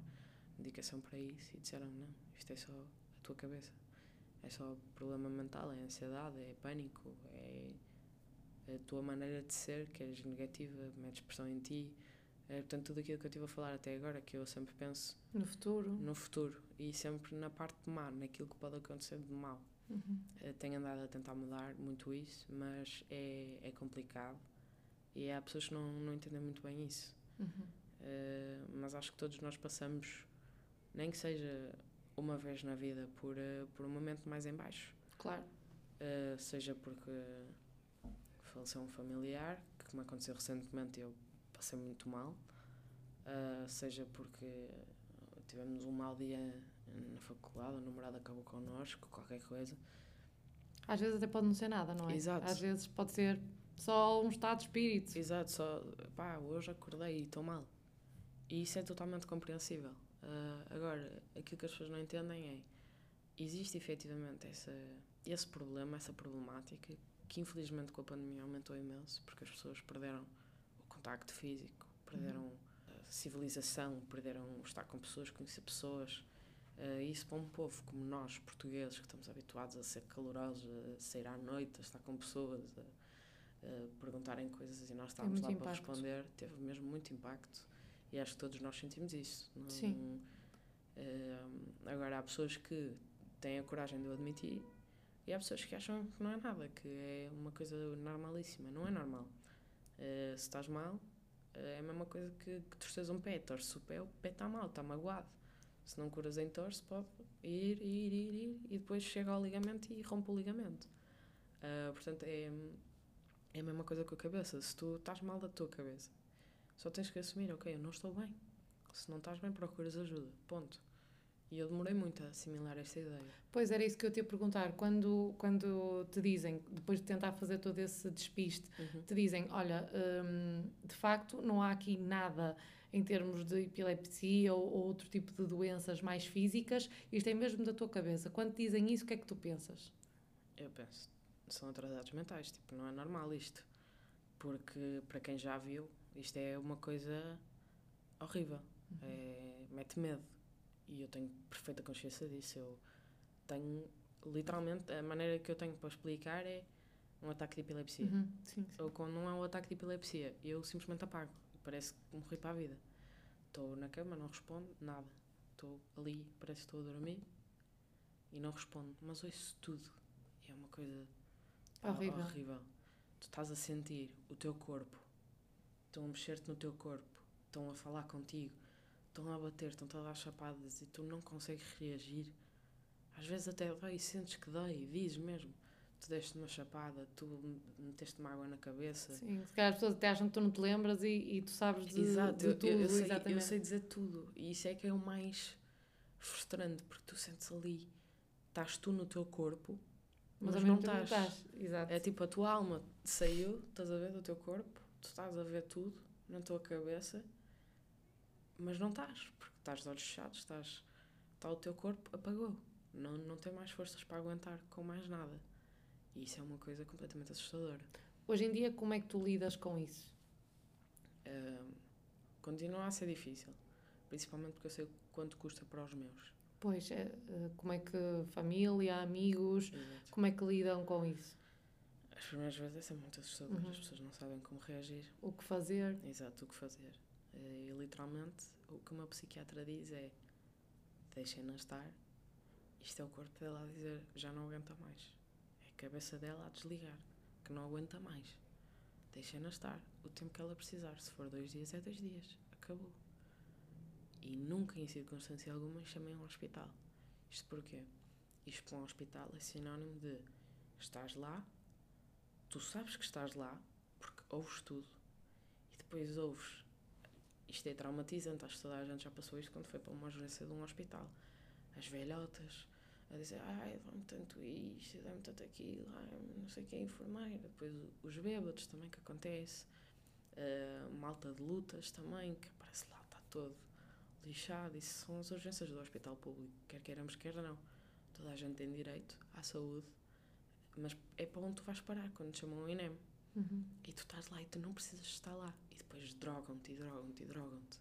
medicação para isso e disseram não, isto é só a tua cabeça, é só problema mental, é ansiedade, é pânico, é a tua maneira de ser, que és negativa, metes pressão em ti. É, portanto, tudo aquilo que eu estive a falar até agora, que eu sempre penso no futuro, no futuro e sempre na parte de má, naquilo que pode acontecer de mal. Uhum. Eh, tenho andado a tentar mudar muito isso, mas é, é complicado e há pessoas que não, não entendem muito bem isso. Uhum. Uh, mas acho que todos nós passamos, nem que seja uma vez na vida, por, uh, por um momento mais em baixo. Claro. Uh, seja porque faleceu um familiar, que me aconteceu recentemente e eu passei muito mal. seja porque tivemos um mau dia na faculdade, o namorado acabou connosco, qualquer coisa. Às vezes até pode não ser nada, não é? Exato. Às vezes pode ser só um estado de espírito. Exato, só pá, hoje acordei e estou mal. E isso é totalmente compreensível. Uh, agora, aquilo que as pessoas não entendem é existe efetivamente essa, esse problema, essa problemática, que infelizmente com a pandemia aumentou imenso, porque as pessoas perderam o contacto físico, perderam uhum. a civilização, perderam o estar com pessoas, conhecer pessoas. Uh, isso para um povo como nós, portugueses, que estamos habituados a ser calorosos, a sair à noite, a estar com pessoas, a, uh, perguntarem coisas e nós estávamos lá impacto. para responder, teve mesmo muito impacto e acho que todos nós sentimos isso. Não, Sim. Uh, agora, há pessoas que têm a coragem de o admitir e há pessoas que acham que não é nada, que é uma coisa normalíssima. Não é normal. Uh, se estás mal, é a mesma coisa que, que torces um pé. Torces o pé, o pé está mal, está magoado. Se não curas em torce, pode ir, ir, ir, ir e depois chega ao ligamento e rompe o ligamento. Uh, portanto, é, é a mesma coisa com a cabeça. Se tu estás mal da tua cabeça, só tens que assumir, ok, eu não estou bem. Se não estás bem, procuras ajuda. Ponto. E eu demorei muito a assimilar esta ideia. Pois era isso que eu te ia perguntar. Quando, quando te dizem, depois de tentar fazer todo esse despiste, uhum. te dizem: olha, hum, de facto não há aqui nada em termos de epilepsia ou, ou, outro tipo de doenças mais físicas, isto é mesmo da tua cabeça. Quando te dizem isso, o que é que tu pensas? Eu penso: são atrasados mentais. Tipo, não é normal isto. Porque, para quem já viu, isto é uma coisa horrível. Uhum. É, mete medo. E eu tenho perfeita consciência disso. Eu tenho, literalmente, a maneira que eu tenho para explicar é um ataque de epilepsia. Uhum. Sim, sim. Ou quando não é um ataque de epilepsia, eu simplesmente apago. Parece que morri para a vida. Estou na cama, não respondo nada. Estou ali, parece que estou a dormir e não respondo. Mas ouço tudo. E é uma coisa Horrível. horrível. Tu estás a sentir o teu corpo, estão a mexer-te no teu corpo, estão a falar contigo, estão a bater, estão a dar chapadas e tu não consegues reagir. Às vezes até dói, sentes que dói, dizes mesmo. Tu deste uma chapada, tu meteste uma água na cabeça. Sim, se calhar as pessoas até acham que tu não te lembras e, e tu sabes de, Exato, de tudo. Eu, eu, sei, exatamente. eu sei dizer tudo. E isso é que é o mais frustrante, porque tu sentes ali, estás tu no teu corpo mas, mas não estás. estás. Exato. É tipo a tua alma saiu, estás a ver, do teu corpo, tu estás a ver tudo na tua cabeça, mas não estás, porque estás de olhos fechados, estás, está o teu corpo apagou. Não, não tem mais forças para aguentar com mais nada. E isso é uma coisa completamente assustadora. Hoje em dia, como é que tu lidas com isso? Uh, continua a ser difícil, principalmente porque eu sei quanto custa para os meus. Pois, é, como é que família, amigos, Exato. como é que lidam com isso? As primeiras vezes é sempre muito assustador, uhum. as pessoas não sabem como reagir. O que fazer. Exato, o que fazer. Eh, e literalmente o que uma psiquiatra diz é deixem-na estar, isto é o corpo dela a dizer já não aguenta mais. É a cabeça dela a desligar, que não aguenta mais. Deixem-na estar o tempo que ela precisar. Se for dois dias, é dois dias. Acabou. E nunca, em circunstância alguma, chamei um hospital. Isto porquê? Isto para um hospital é sinónimo de estás lá, tu sabes que estás lá, porque ouves tudo, e depois ouves. Isto é traumatizante, acho que toda a gente já passou isto quando foi para uma urgência de um hospital. As velhotas a dizer, ai, dá-me tanto isto, dá-me tanto aquilo, ai, não sei quem é enfermeira. Depois os bêbados também, que acontece. Uh, malta de lutas também, que aparece lá, está todo lixado. Isso são as urgências do hospital público, quer queiramos, quer não. Toda a gente tem direito à saúde, mas é para onde tu vais parar quando te chamam o INEM. Uhum. E tu estás lá e tu não precisas estar lá. E depois drogam-te e drogam-te e drogam-te.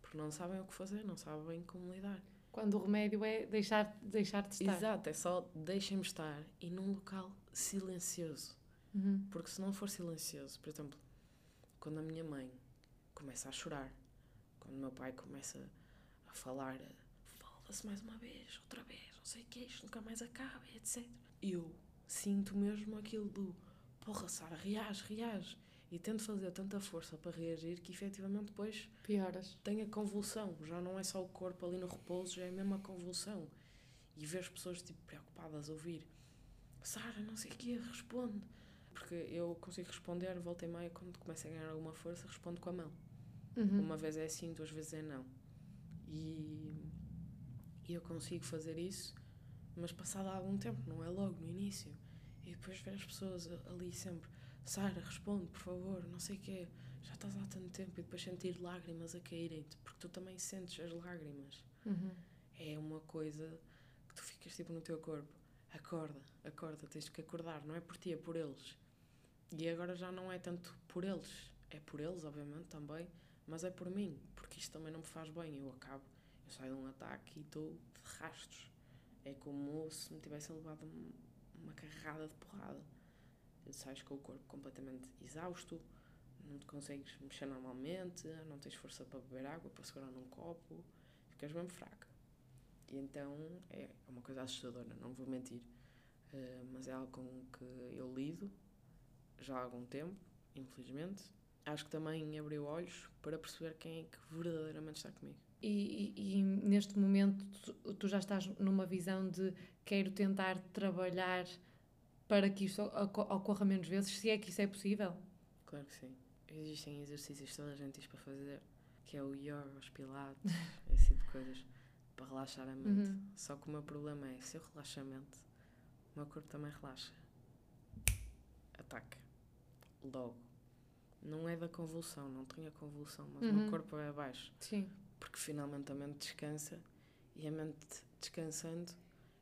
Porque não sabem o que fazer, não sabem como lidar. Quando o remédio é deixar, deixar de estar. Exato, é só deixem-me estar e num local silencioso. Uhum. Porque se não for silencioso, por exemplo, quando a minha mãe começa a chorar, quando o meu pai começa a falar, foda-se mais uma vez, outra vez, não sei o que, isto nunca mais acaba, etc. Eu sinto mesmo aquilo do porra, Sara, reage, reage. E tento fazer tanta força para reagir que efetivamente depois pioras. Tem a convulsão. Já não é só o corpo ali no repouso, já é mesmo a convulsão. E ver as pessoas tipo, preocupadas a ouvir Sara, não sei o que, responde. Porque eu consigo responder, volta e meia, quando começa a ganhar alguma força, respondo com a mão. Uhum. Uma vez é assim, duas vezes é não. E, e eu consigo fazer isso, mas passado algum tempo, não é logo no início. E depois ver as pessoas ali sempre Sara, responde, por favor, não sei o quê. Já estás há tanto tempo e depois sentir lágrimas a caírem-te, porque tu também sentes as lágrimas. Uhum. É uma coisa que tu ficas tipo no teu corpo. Acorda, acorda, tens que acordar, não é por ti, é por eles. E agora já não é tanto por eles, é por eles, obviamente, também, mas é por mim, porque isto também não me faz bem. Eu acabo, eu saio de um ataque e estou de rastos. É como se me tivessem levado uma carrada de porrada sais com o corpo completamente exausto, não te consegues mexer normalmente, não tens força para beber água, para segurar num copo, ficas mesmo fraca. E então é uma coisa assustadora, não vou mentir, uh, mas é algo com que eu lido já há algum tempo, infelizmente. Acho que também abriu olhos para perceber quem é que verdadeiramente está comigo. E, e, e neste momento tu, tu já estás numa visão de quero tentar trabalhar para que isto ocorra menos vezes, se é que isso é possível? Claro que sim. Existem exercícios que toda a gente diz para fazer, que é o yoga, os pilates, esse tipo de coisas, para relaxar a mente. Uhum. Só que o meu problema é, se eu relaxo a mente, o meu corpo também relaxa. Ataca. Logo. Não é da convulsão, não tenho a convulsão, mas uhum. o meu uhum. corpo é abaixo. Sim. Porque finalmente a mente descansa e a mente descansando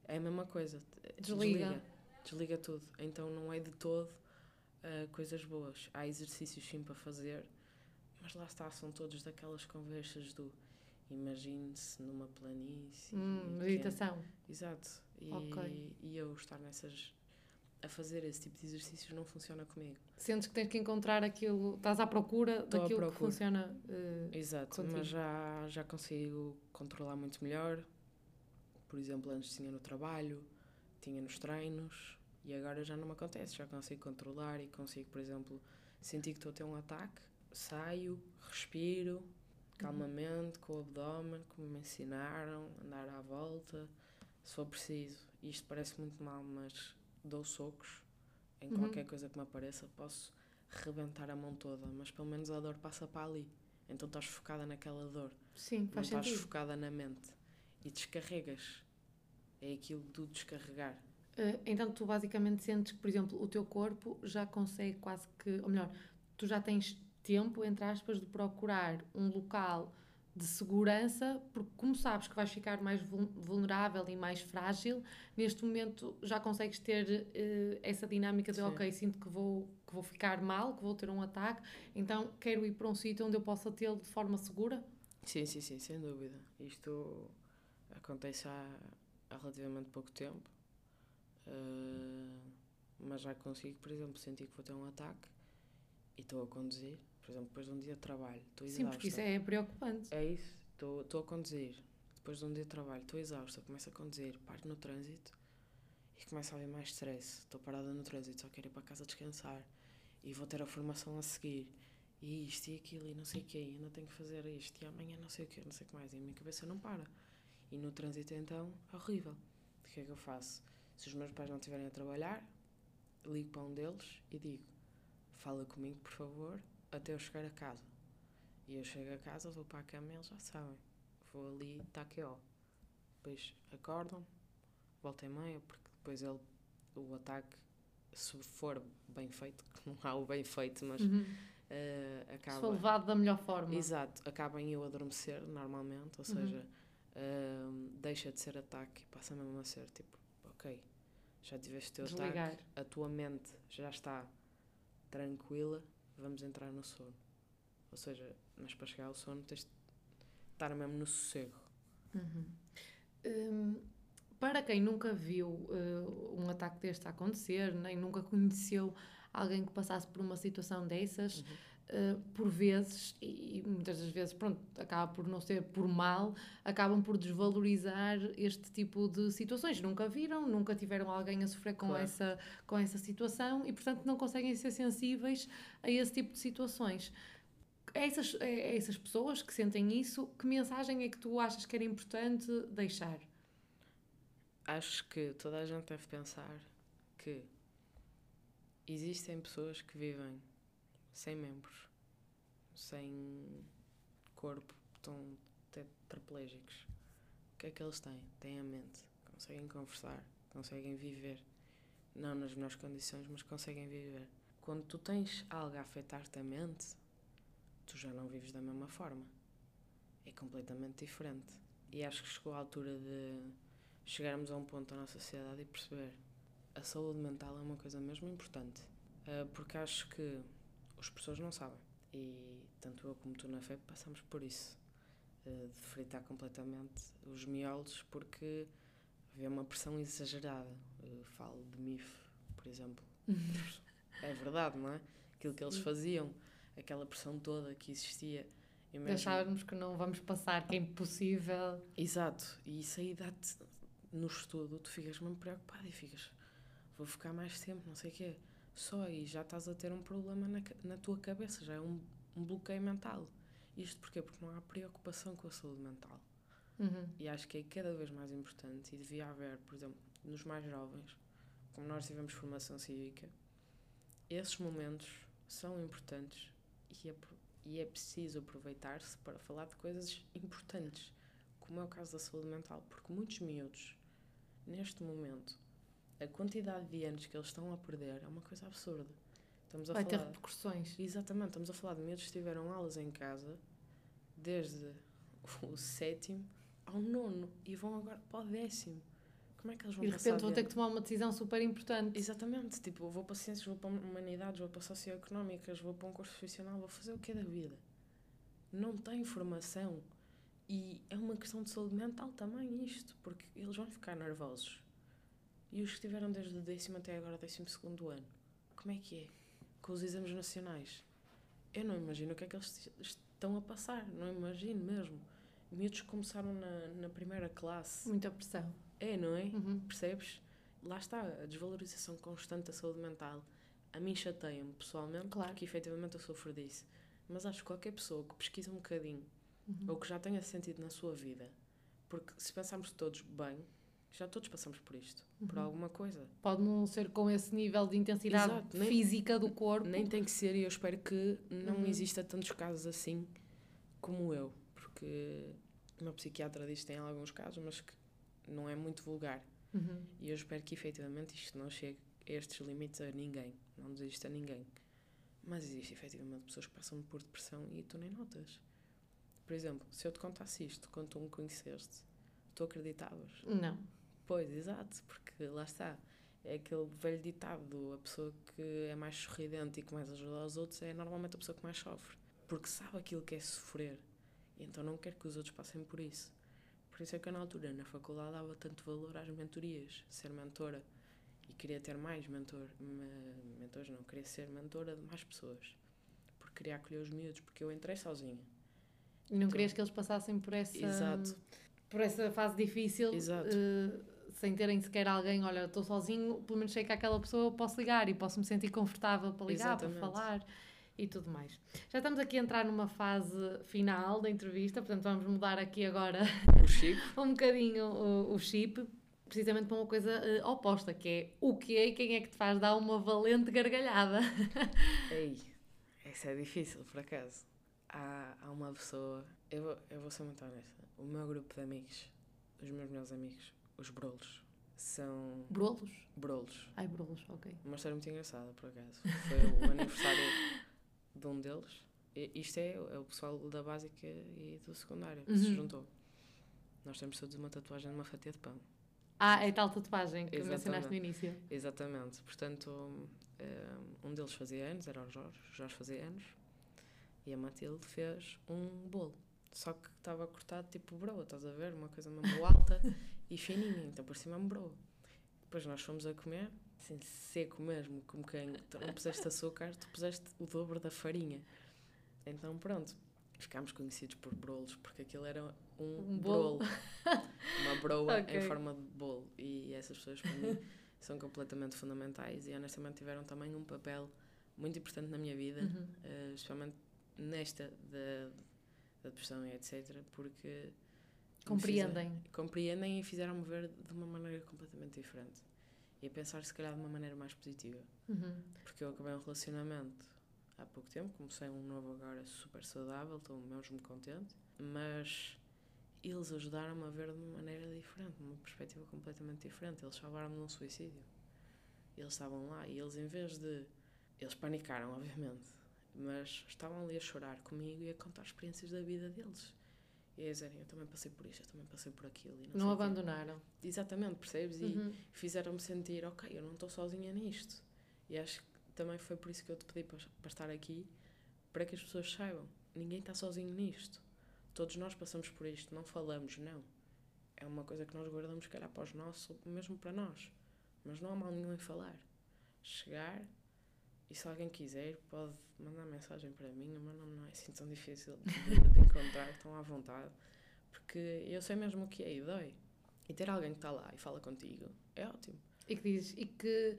é a mesma coisa. Desliga. desliga desliga tudo. Então não é de todo uh, coisas boas. Há exercícios sim para fazer, mas lá está, são todos daquelas conversas do imagine-se numa planície. Hum, meditação. Exato. E, okay. e eu estar nessas a fazer esse tipo de exercícios não funciona comigo. Sentes que tens que encontrar aquilo, estás à procura Estou daquilo procura. que funciona. Uh, Exato, contigo. mas já, já consigo controlar muito melhor. Por exemplo, antes tinha no trabalho, tinha nos treinos e agora já não me acontece, já consigo controlar e consigo, por exemplo, sentir que estou a ter um ataque, saio, respiro calmamente com o abdômen, como me ensinaram, andar à volta, se for preciso. Isto parece muito mal, mas dou socos em uhum. qualquer coisa que me apareça, posso rebentar a mão toda, mas pelo menos a dor passa para ali. Então estás focada naquela dor. Sim, faz não sentido. estás focada na mente e descarregas é aquilo do descarregar. Uh, então tu basicamente sentes que, por exemplo, o teu corpo já consegue quase que, ou melhor, tu já tens tempo, entre aspas, de procurar um local de segurança, porque como sabes que vais ficar mais vulnerável e mais frágil, neste momento já consegues ter uh, essa dinâmica de, Sim. ok, sinto que vou, que vou ficar mal, que vou ter um ataque, então quero ir para um sítio onde eu possa tê-lo de forma segura? Sim, sim, sim, sem dúvida. Isto acontece há, há relativamente pouco tempo, uh, mas já consigo, por exemplo, sentir que vou ter um ataque e estou a conduzir por exemplo, depois de um dia de trabalho, estou exausta. Sim, porque isso é preocupante. É isso, estou a conduzir, depois de um dia de trabalho, estou exausta, começo a conduzir, paro no trânsito e começo a haver mais stress. Estou parada no trânsito, só quero ir para casa descansar e vou ter a formação a seguir. E isto e aquilo, e não sei o quê, ainda tenho que fazer isto, e amanhã não sei o quê, não sei o que mais, e a minha cabeça não para. E no trânsito, então, é horrível. O que é que eu faço? Se os meus pais não estiverem a trabalhar, ligo para um deles e digo: fala comigo, por favor, até eu chegar a casa. E eu chego a casa, vou para a cama e eles já sabem. Vou ali, está aqui, ó. Depois acordam, volta e meia, porque depois ele, o ataque, se for bem feito, que não há o bem feito, mas uhum. uh, acaba. Se for levado da melhor forma. Exato, acaba em eu adormecer normalmente, ou uhum. seja, uh, deixa de ser ataque e passa mesmo a ser tipo, ok, já tiveste o teu Desligar. ataque, a tua mente já está tranquila, vamos entrar no sono. Ou seja, mas para chegar ao sono tens de estar mesmo no sossego. Uhum. Um, para quem nunca viu uh, um ataque deste acontecer, nem nunca conheceu alguém que passasse por uma situação dessas, uhum. Uh, por vezes, e muitas das vezes, pronto, acaba por não ser por mal, acabam por desvalorizar este tipo de situações. Nunca viram, nunca tiveram alguém a sofrer com, claro. essa, com essa situação e, portanto, não conseguem ser sensíveis a esse tipo de situações. Essas, essas pessoas que sentem isso, que mensagem é que tu achas que era importante deixar? Acho que toda a gente deve pensar que existem pessoas que vivem sem membros, sem corpo, estão tetraplégicos. O que é que eles têm? Têm a mente, conseguem conversar, conseguem viver. Não nas melhores condições, mas conseguem viver. Quando tu tens algo a afetar-te a mente, tu já não vives da mesma forma. É completamente diferente. E acho que chegou a altura de chegarmos a um ponto da nossa sociedade e perceber a saúde mental é uma coisa mesmo importante. Uh, porque acho que as pessoas não sabem. E tanto eu como tu na FEP passamos por isso. Uh, de fritar completamente os miolos porque havia uma pressão exagerada. Uh, falo de MIF, por exemplo. é verdade, não é? Aquilo que eles faziam, aquela pressão toda que existia. Deixávamos que não vamos passar, que é impossível. Exato, e isso aí dá-te no estudo, tu ficas mesmo preocupado e ficas, vou ficar mais tempo, não sei o quê. Só aí já estás a ter um problema na, na tua cabeça, já é um, um bloqueio mental. Isto porquê? Porque não há preocupação com a saúde mental. Uhum. E acho que é cada vez mais importante e devia haver, por exemplo, nos mais jovens, como nós tivemos formação cívica, esses momentos são importantes e é, e é preciso aproveitar-se para falar de coisas importantes, como é o caso da saúde mental, porque muitos miúdos neste momento, a quantidade de anos que eles estão a perder é uma coisa absurda. Estamos a Vai falar, ter repercussões. Exatamente, estamos a falar de miúdos que tiveram aulas em casa desde o sétimo ao nono e vão agora para o décimo. Como é que eles vão E de repente vão ter que tomar uma decisão super importante. Exatamente, tipo, vou para ciências, vou para humanidades, vou para socioeconómicas, vou para um curso profissional, vou fazer o que é da vida? Não tem formação e é uma questão de saúde mental também isto, porque eles vão ficar nervosos. E os que estiveram desde o décimo até agora, décimo segundo ano, como é que é? Com os exames nacionais. Eu não imagino o que é que eles estão a passar, não imagino mesmo. Miúdos que começaram na, na primeira classe. Muita pressão. É, não é? Uhum. Percebes? Lá está, a desvalorização constante da saúde mental. A mim chateia-me pessoalmente, claro. porque efetivamente eu sofro disso. Mas acho que qualquer pessoa que pesquisa um bocadinho uhum. ou que já tenha sentido na sua vida. Porque se pensarmos todos bem, já todos passamos por isto, uhum. por alguma coisa. Pode não ser com esse nível de intensidade Exato, nem, física do corpo. Nem tem que ser, e eu espero que não uhum. exista tantos casos assim como eu, porque uma psiquiatra diz que tem alguns casos, mas que não é muito vulgar. Uhum. E eu espero que efetivamente isto não chegue a estes limites a ninguém, não desista a ninguém. Mas existe efetivamente pessoas que passam por depressão e tu nem notas Por exemplo, se eu te contasse isto quando tu me conheceste, tu acreditavas? Não. Pois, exato, porque lá está. É aquele velho ditado: a pessoa que é mais sorridente e que mais ajuda aos outros é normalmente a pessoa que mais sofre. Porque sabe aquilo que é sofrer. E então não quer que os outros passem por isso. Por isso é que eu, na altura, na faculdade, dava tanto valor às mentorias, ser mentora. E queria ter mais mentor, me- mentores, não, queria ser mentora de mais pessoas. Porque queria acolher os miúdos, porque eu entrei sozinha. E não Então- querias que eles passassem por essa, Exato. por essa fase difícil Exato. eh, sem terem sequer alguém, olha, estou sozinho, pelo menos sei que aquela pessoa eu posso ligar e posso me sentir confortável para ligar, Exatamente. para falar e tudo mais. Já estamos aqui a entrar numa fase final da entrevista, portanto vamos mudar aqui agora O Chico, um bocadinho o, o chip, precisamente para uma coisa eh, oposta, que é o que é e quem é que te faz dar uma valente gargalhada. Ei, essa é difícil, por acaso. Há, há uma pessoa, eu vou, eu vou ser muito honesta. O meu grupo de amigos, os meus melhores amigos, os Brolos, são Brolos? Brolos. Ai, brolos, ok. Uma história muito engraçada, por acaso. Foi o aniversário de um deles. E isto é, é o pessoal da básica e do secundário que se Uhum. juntou. Nós temos todos uma tatuagem numa fatia de pão. Ah, é tal tatuagem que Exatamente. mencionaste no início. Exatamente. Portanto, um, um deles fazia anos, era o Jorge. O Jorge fazia anos. E a Matilde fez um bolo. Só que estava cortado tipo broa, estás a ver? Uma coisa mesmo alta e fininha. Então parecia mesmo broa. Depois nós fomos a comer, assim, seco mesmo, como quem tu não puseste açúcar, tu puseste o dobro da farinha. Então pronto, ficámos conhecidos por brolos, porque aquilo era um, Um bolo. brolo. Uma broa Ok. em forma de bolo. E essas pessoas para mim são completamente fundamentais e honestamente tiveram também um papel muito importante na minha vida, Uhum. eh, especialmente nesta da, da depressão e etc. Porque Compreendem. fizeram- compreendem e fizeram-me ver de uma maneira completamente diferente. E a pensar, se calhar, de uma maneira mais positiva. Uhum. Porque eu acabei um relacionamento há pouco tempo, comecei um novo agora super saudável, estou mesmo contente, mas eles ajudaram-me a ver de uma maneira diferente, uma perspectiva completamente diferente. Eles salvaram-me de um suicídio. Eles estavam lá e eles, em vez de. Eles panicaram, obviamente, mas estavam ali a chorar comigo e a contar experiências da vida deles. E a dizerem: Eu também passei por isto, eu também passei por aquilo. E não, Não o quê. abandonaram. Exatamente, percebes? E Uhum. fizeram-me sentir, ok, eu não estou sozinha nisto. E acho que também foi por isso que eu te pedi para, para estar aqui, para que as pessoas saibam. Ninguém está sozinho nisto. Todos nós passamos por isto, não falamos, não. É uma coisa que nós guardamos, se calhar, para os nossos, mesmo para nós. Mas não há mal nenhum em falar. Chegar, e se alguém quiser, pode mandar mensagem para mim. O meu nome não é assim tão difícil de, encontrar, estão à vontade. Porque eu sei mesmo o que é e dói. E ter alguém que está lá e fala contigo é ótimo. E que diz, e que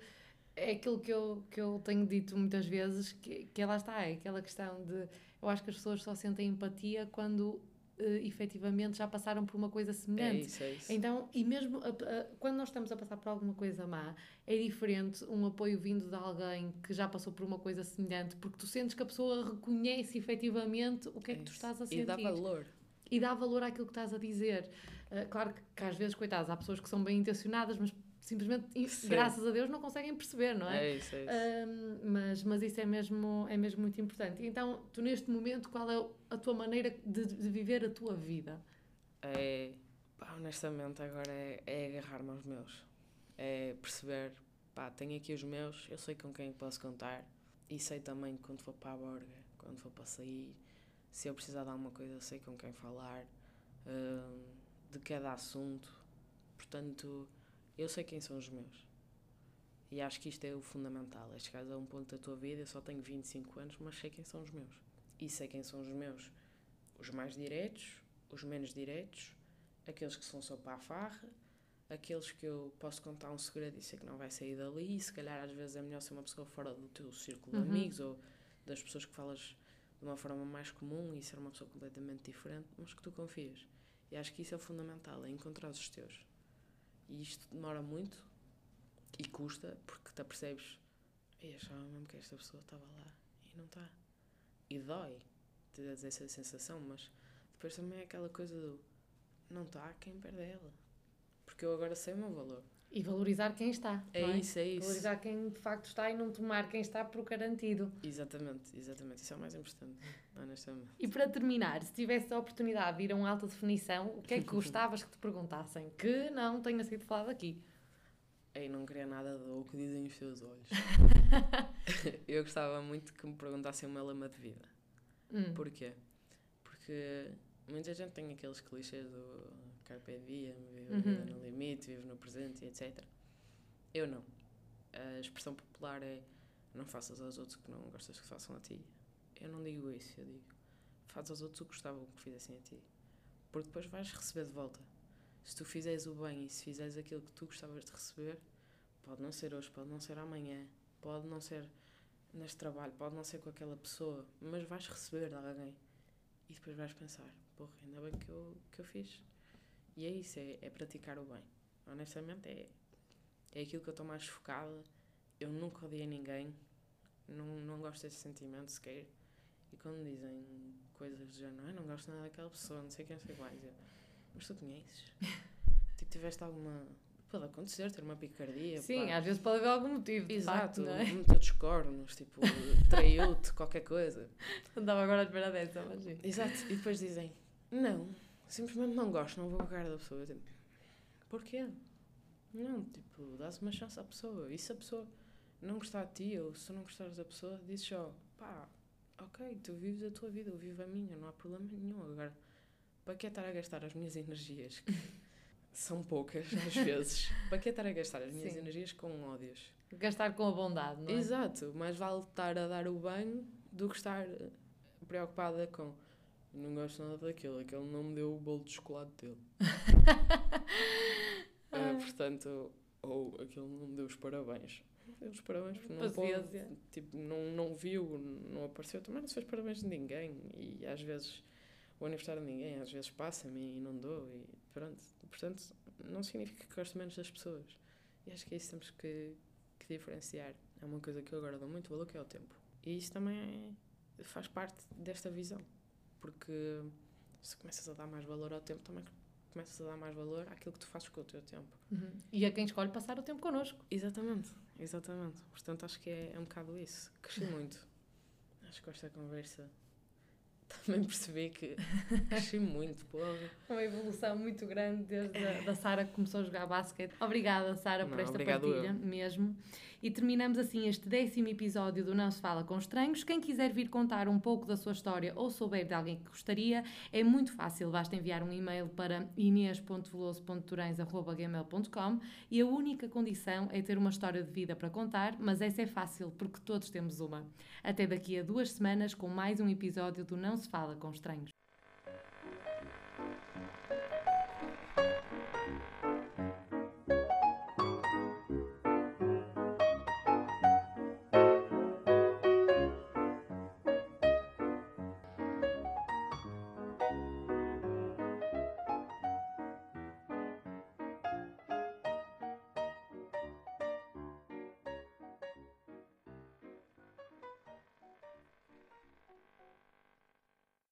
é aquilo que eu, que eu tenho dito muitas vezes, que, que lá está, é aquela questão de eu acho que as pessoas só sentem empatia quando eh, efetivamente já passaram por uma coisa É semelhante. isso, é isso. Então, e mesmo a- a- quando nós estamos a passar por alguma coisa má, é diferente um apoio vindo de alguém que já passou por uma coisa semelhante, porque tu sentes que a pessoa reconhece efetivamente o que é, que tu isso. estás a E sentir dá valor. e dá valor àquilo que estás a dizer. Uh, claro que, que às vezes, coitados, há pessoas que são bem intencionadas, mas simplesmente, Sim. graças a Deus, não conseguem perceber, não é? É isso, é isso. Um, mas, mas isso é mesmo, é mesmo muito importante. Então, tu neste momento, qual é a tua maneira de, de viver a tua vida? É, pá, honestamente, agora é, é agarrar-me aos meus. É perceber, pá, tenho aqui os meus, eu sei com quem posso contar e sei também que quando for para a borga, quando for para sair, se eu precisar de alguma coisa, sei com quem falar, hum, de cada assunto. Portanto, eu sei quem são os meus. E acho que isto é o fundamental. É chegares a um ponto da tua vida, eu só tenho 25 anos, mas sei quem são os meus. E sei quem são os meus. Os mais diretos, os menos diretos, aqueles que são só para a farra, aqueles que eu posso contar um segredo e sei que não vai sair dali, e se calhar às vezes é melhor ser uma pessoa fora do teu círculo Uhum. de amigos ou das pessoas que falas de uma forma mais comum e ser uma pessoa completamente diferente, mas que tu confias. E acho que isso é o fundamental, é encontrar os teus. E isto demora muito e custa porque te apercebes, eu achava mesmo que esta pessoa estava lá e não está. E dói ter essa sensação, mas depois também é aquela coisa do não está, quem perde é ela. Porque eu agora sei o meu valor. E valorizar quem está. É, é? isso, é isso. Valorizar quem de facto está e não tomar quem está por garantido. Exatamente, exatamente. Isso é o mais importante, honestamente. E para terminar, se tivesse a oportunidade de ir a um alta definição, o que é que gostavas que te perguntassem? Que não tenha sido falado aqui. Ei, não queria nada do que dizem os teus olhos. eu gostava muito que me perguntassem uma lema de vida. Hum. Porquê? Porque muita gente tem aqueles clichês do carpe diem, vive Uhum. no limite, vive no presente, etc. Eu não. A expressão popular é não faças aos outros o que não gostas que façam a ti. Eu não digo isso, eu digo faz aos outros o que gostavam que fizessem a ti. Porque depois vais receber de volta. Se tu fizeres o bem e se fizeres aquilo que tu gostavas de receber, pode não ser hoje, pode não ser amanhã, pode não ser neste trabalho, pode não ser com aquela pessoa, mas vais receber de alguém. E depois vais pensar, porra, ainda bem que eu, que eu fiz. E é isso, é, é praticar o bem. Honestamente, é, é aquilo que eu estou mais focada. Eu nunca odiei ninguém, não, não gosto desse sentimento sequer. E quando dizem coisas do género, "Ai, não gosto nada daquela pessoa, não sei quem, não sei mais, eu, mas tu conheces? tipo, tiveste alguma. Pode acontecer, ter uma picardia. Sim, pá. às vezes pode haver algum motivo. Exato, facto, é? meteu dos cornos, tipo, traiu-te, qualquer coisa. Andava agora à espera dessa, mas sim. Exato, e depois dizem, não, simplesmente não gosto, não vou com a cara da pessoa. Tipo, porquê? Não, tipo, dás uma chance à pessoa. E se a pessoa não gostar de ti, ou se não gostares da pessoa, dizes só, pá, ok, tu vives a tua vida, eu vivo a minha, não há problema nenhum. Agora, para que estar a gastar as minhas energias, que são poucas às vezes, para que estar a gastar as minhas Sim. energias com ódios? Gastar com a bondade, não é? Exato, mais vale estar a dar o bem do que estar eh, preocupada com não gosto nada daquele, aquele não me deu o bolo de chocolate dele. Ah, portanto, ou aquele não me deu os parabéns. Não deu os parabéns porque não pode, tipo, não, não viu, não apareceu, também não se fez parabéns de ninguém e às vezes o aniversário de ninguém, às vezes passa-me e não dou e pronto. Portanto, não significa que gosto menos das pessoas. E acho que é isso que temos que, que diferenciar. É uma coisa que eu agora dou muito valor, que é o tempo. E isso também é- faz parte desta visão. Porque se começas a dar mais valor ao tempo, também começas a dar mais valor àquilo que tu fazes com o teu tempo. Uhum. E a quem escolhe passar o tempo connosco. Exatamente, exatamente. Portanto, acho que é, é um bocado isso. Cresci muito. Acho que com esta conversa também percebi que cresci muito, porra. Uma evolução muito grande desde a, da Sara que começou a jogar basquete. Obrigada, Sara, por esta partilha, eu. mesmo. E terminamos assim este décimo episódio do Não Se Fala com Estranhos. Quem quiser vir contar um pouco da sua história ou souber de alguém que gostaria, é muito fácil. Basta enviar um e-mail para inês.veloso.turães.gmail.com e a única condição é ter uma história de vida para contar, mas essa é fácil porque todos temos uma. Até daqui a duas semanas com mais um episódio do Não Se Fala com Estranhos.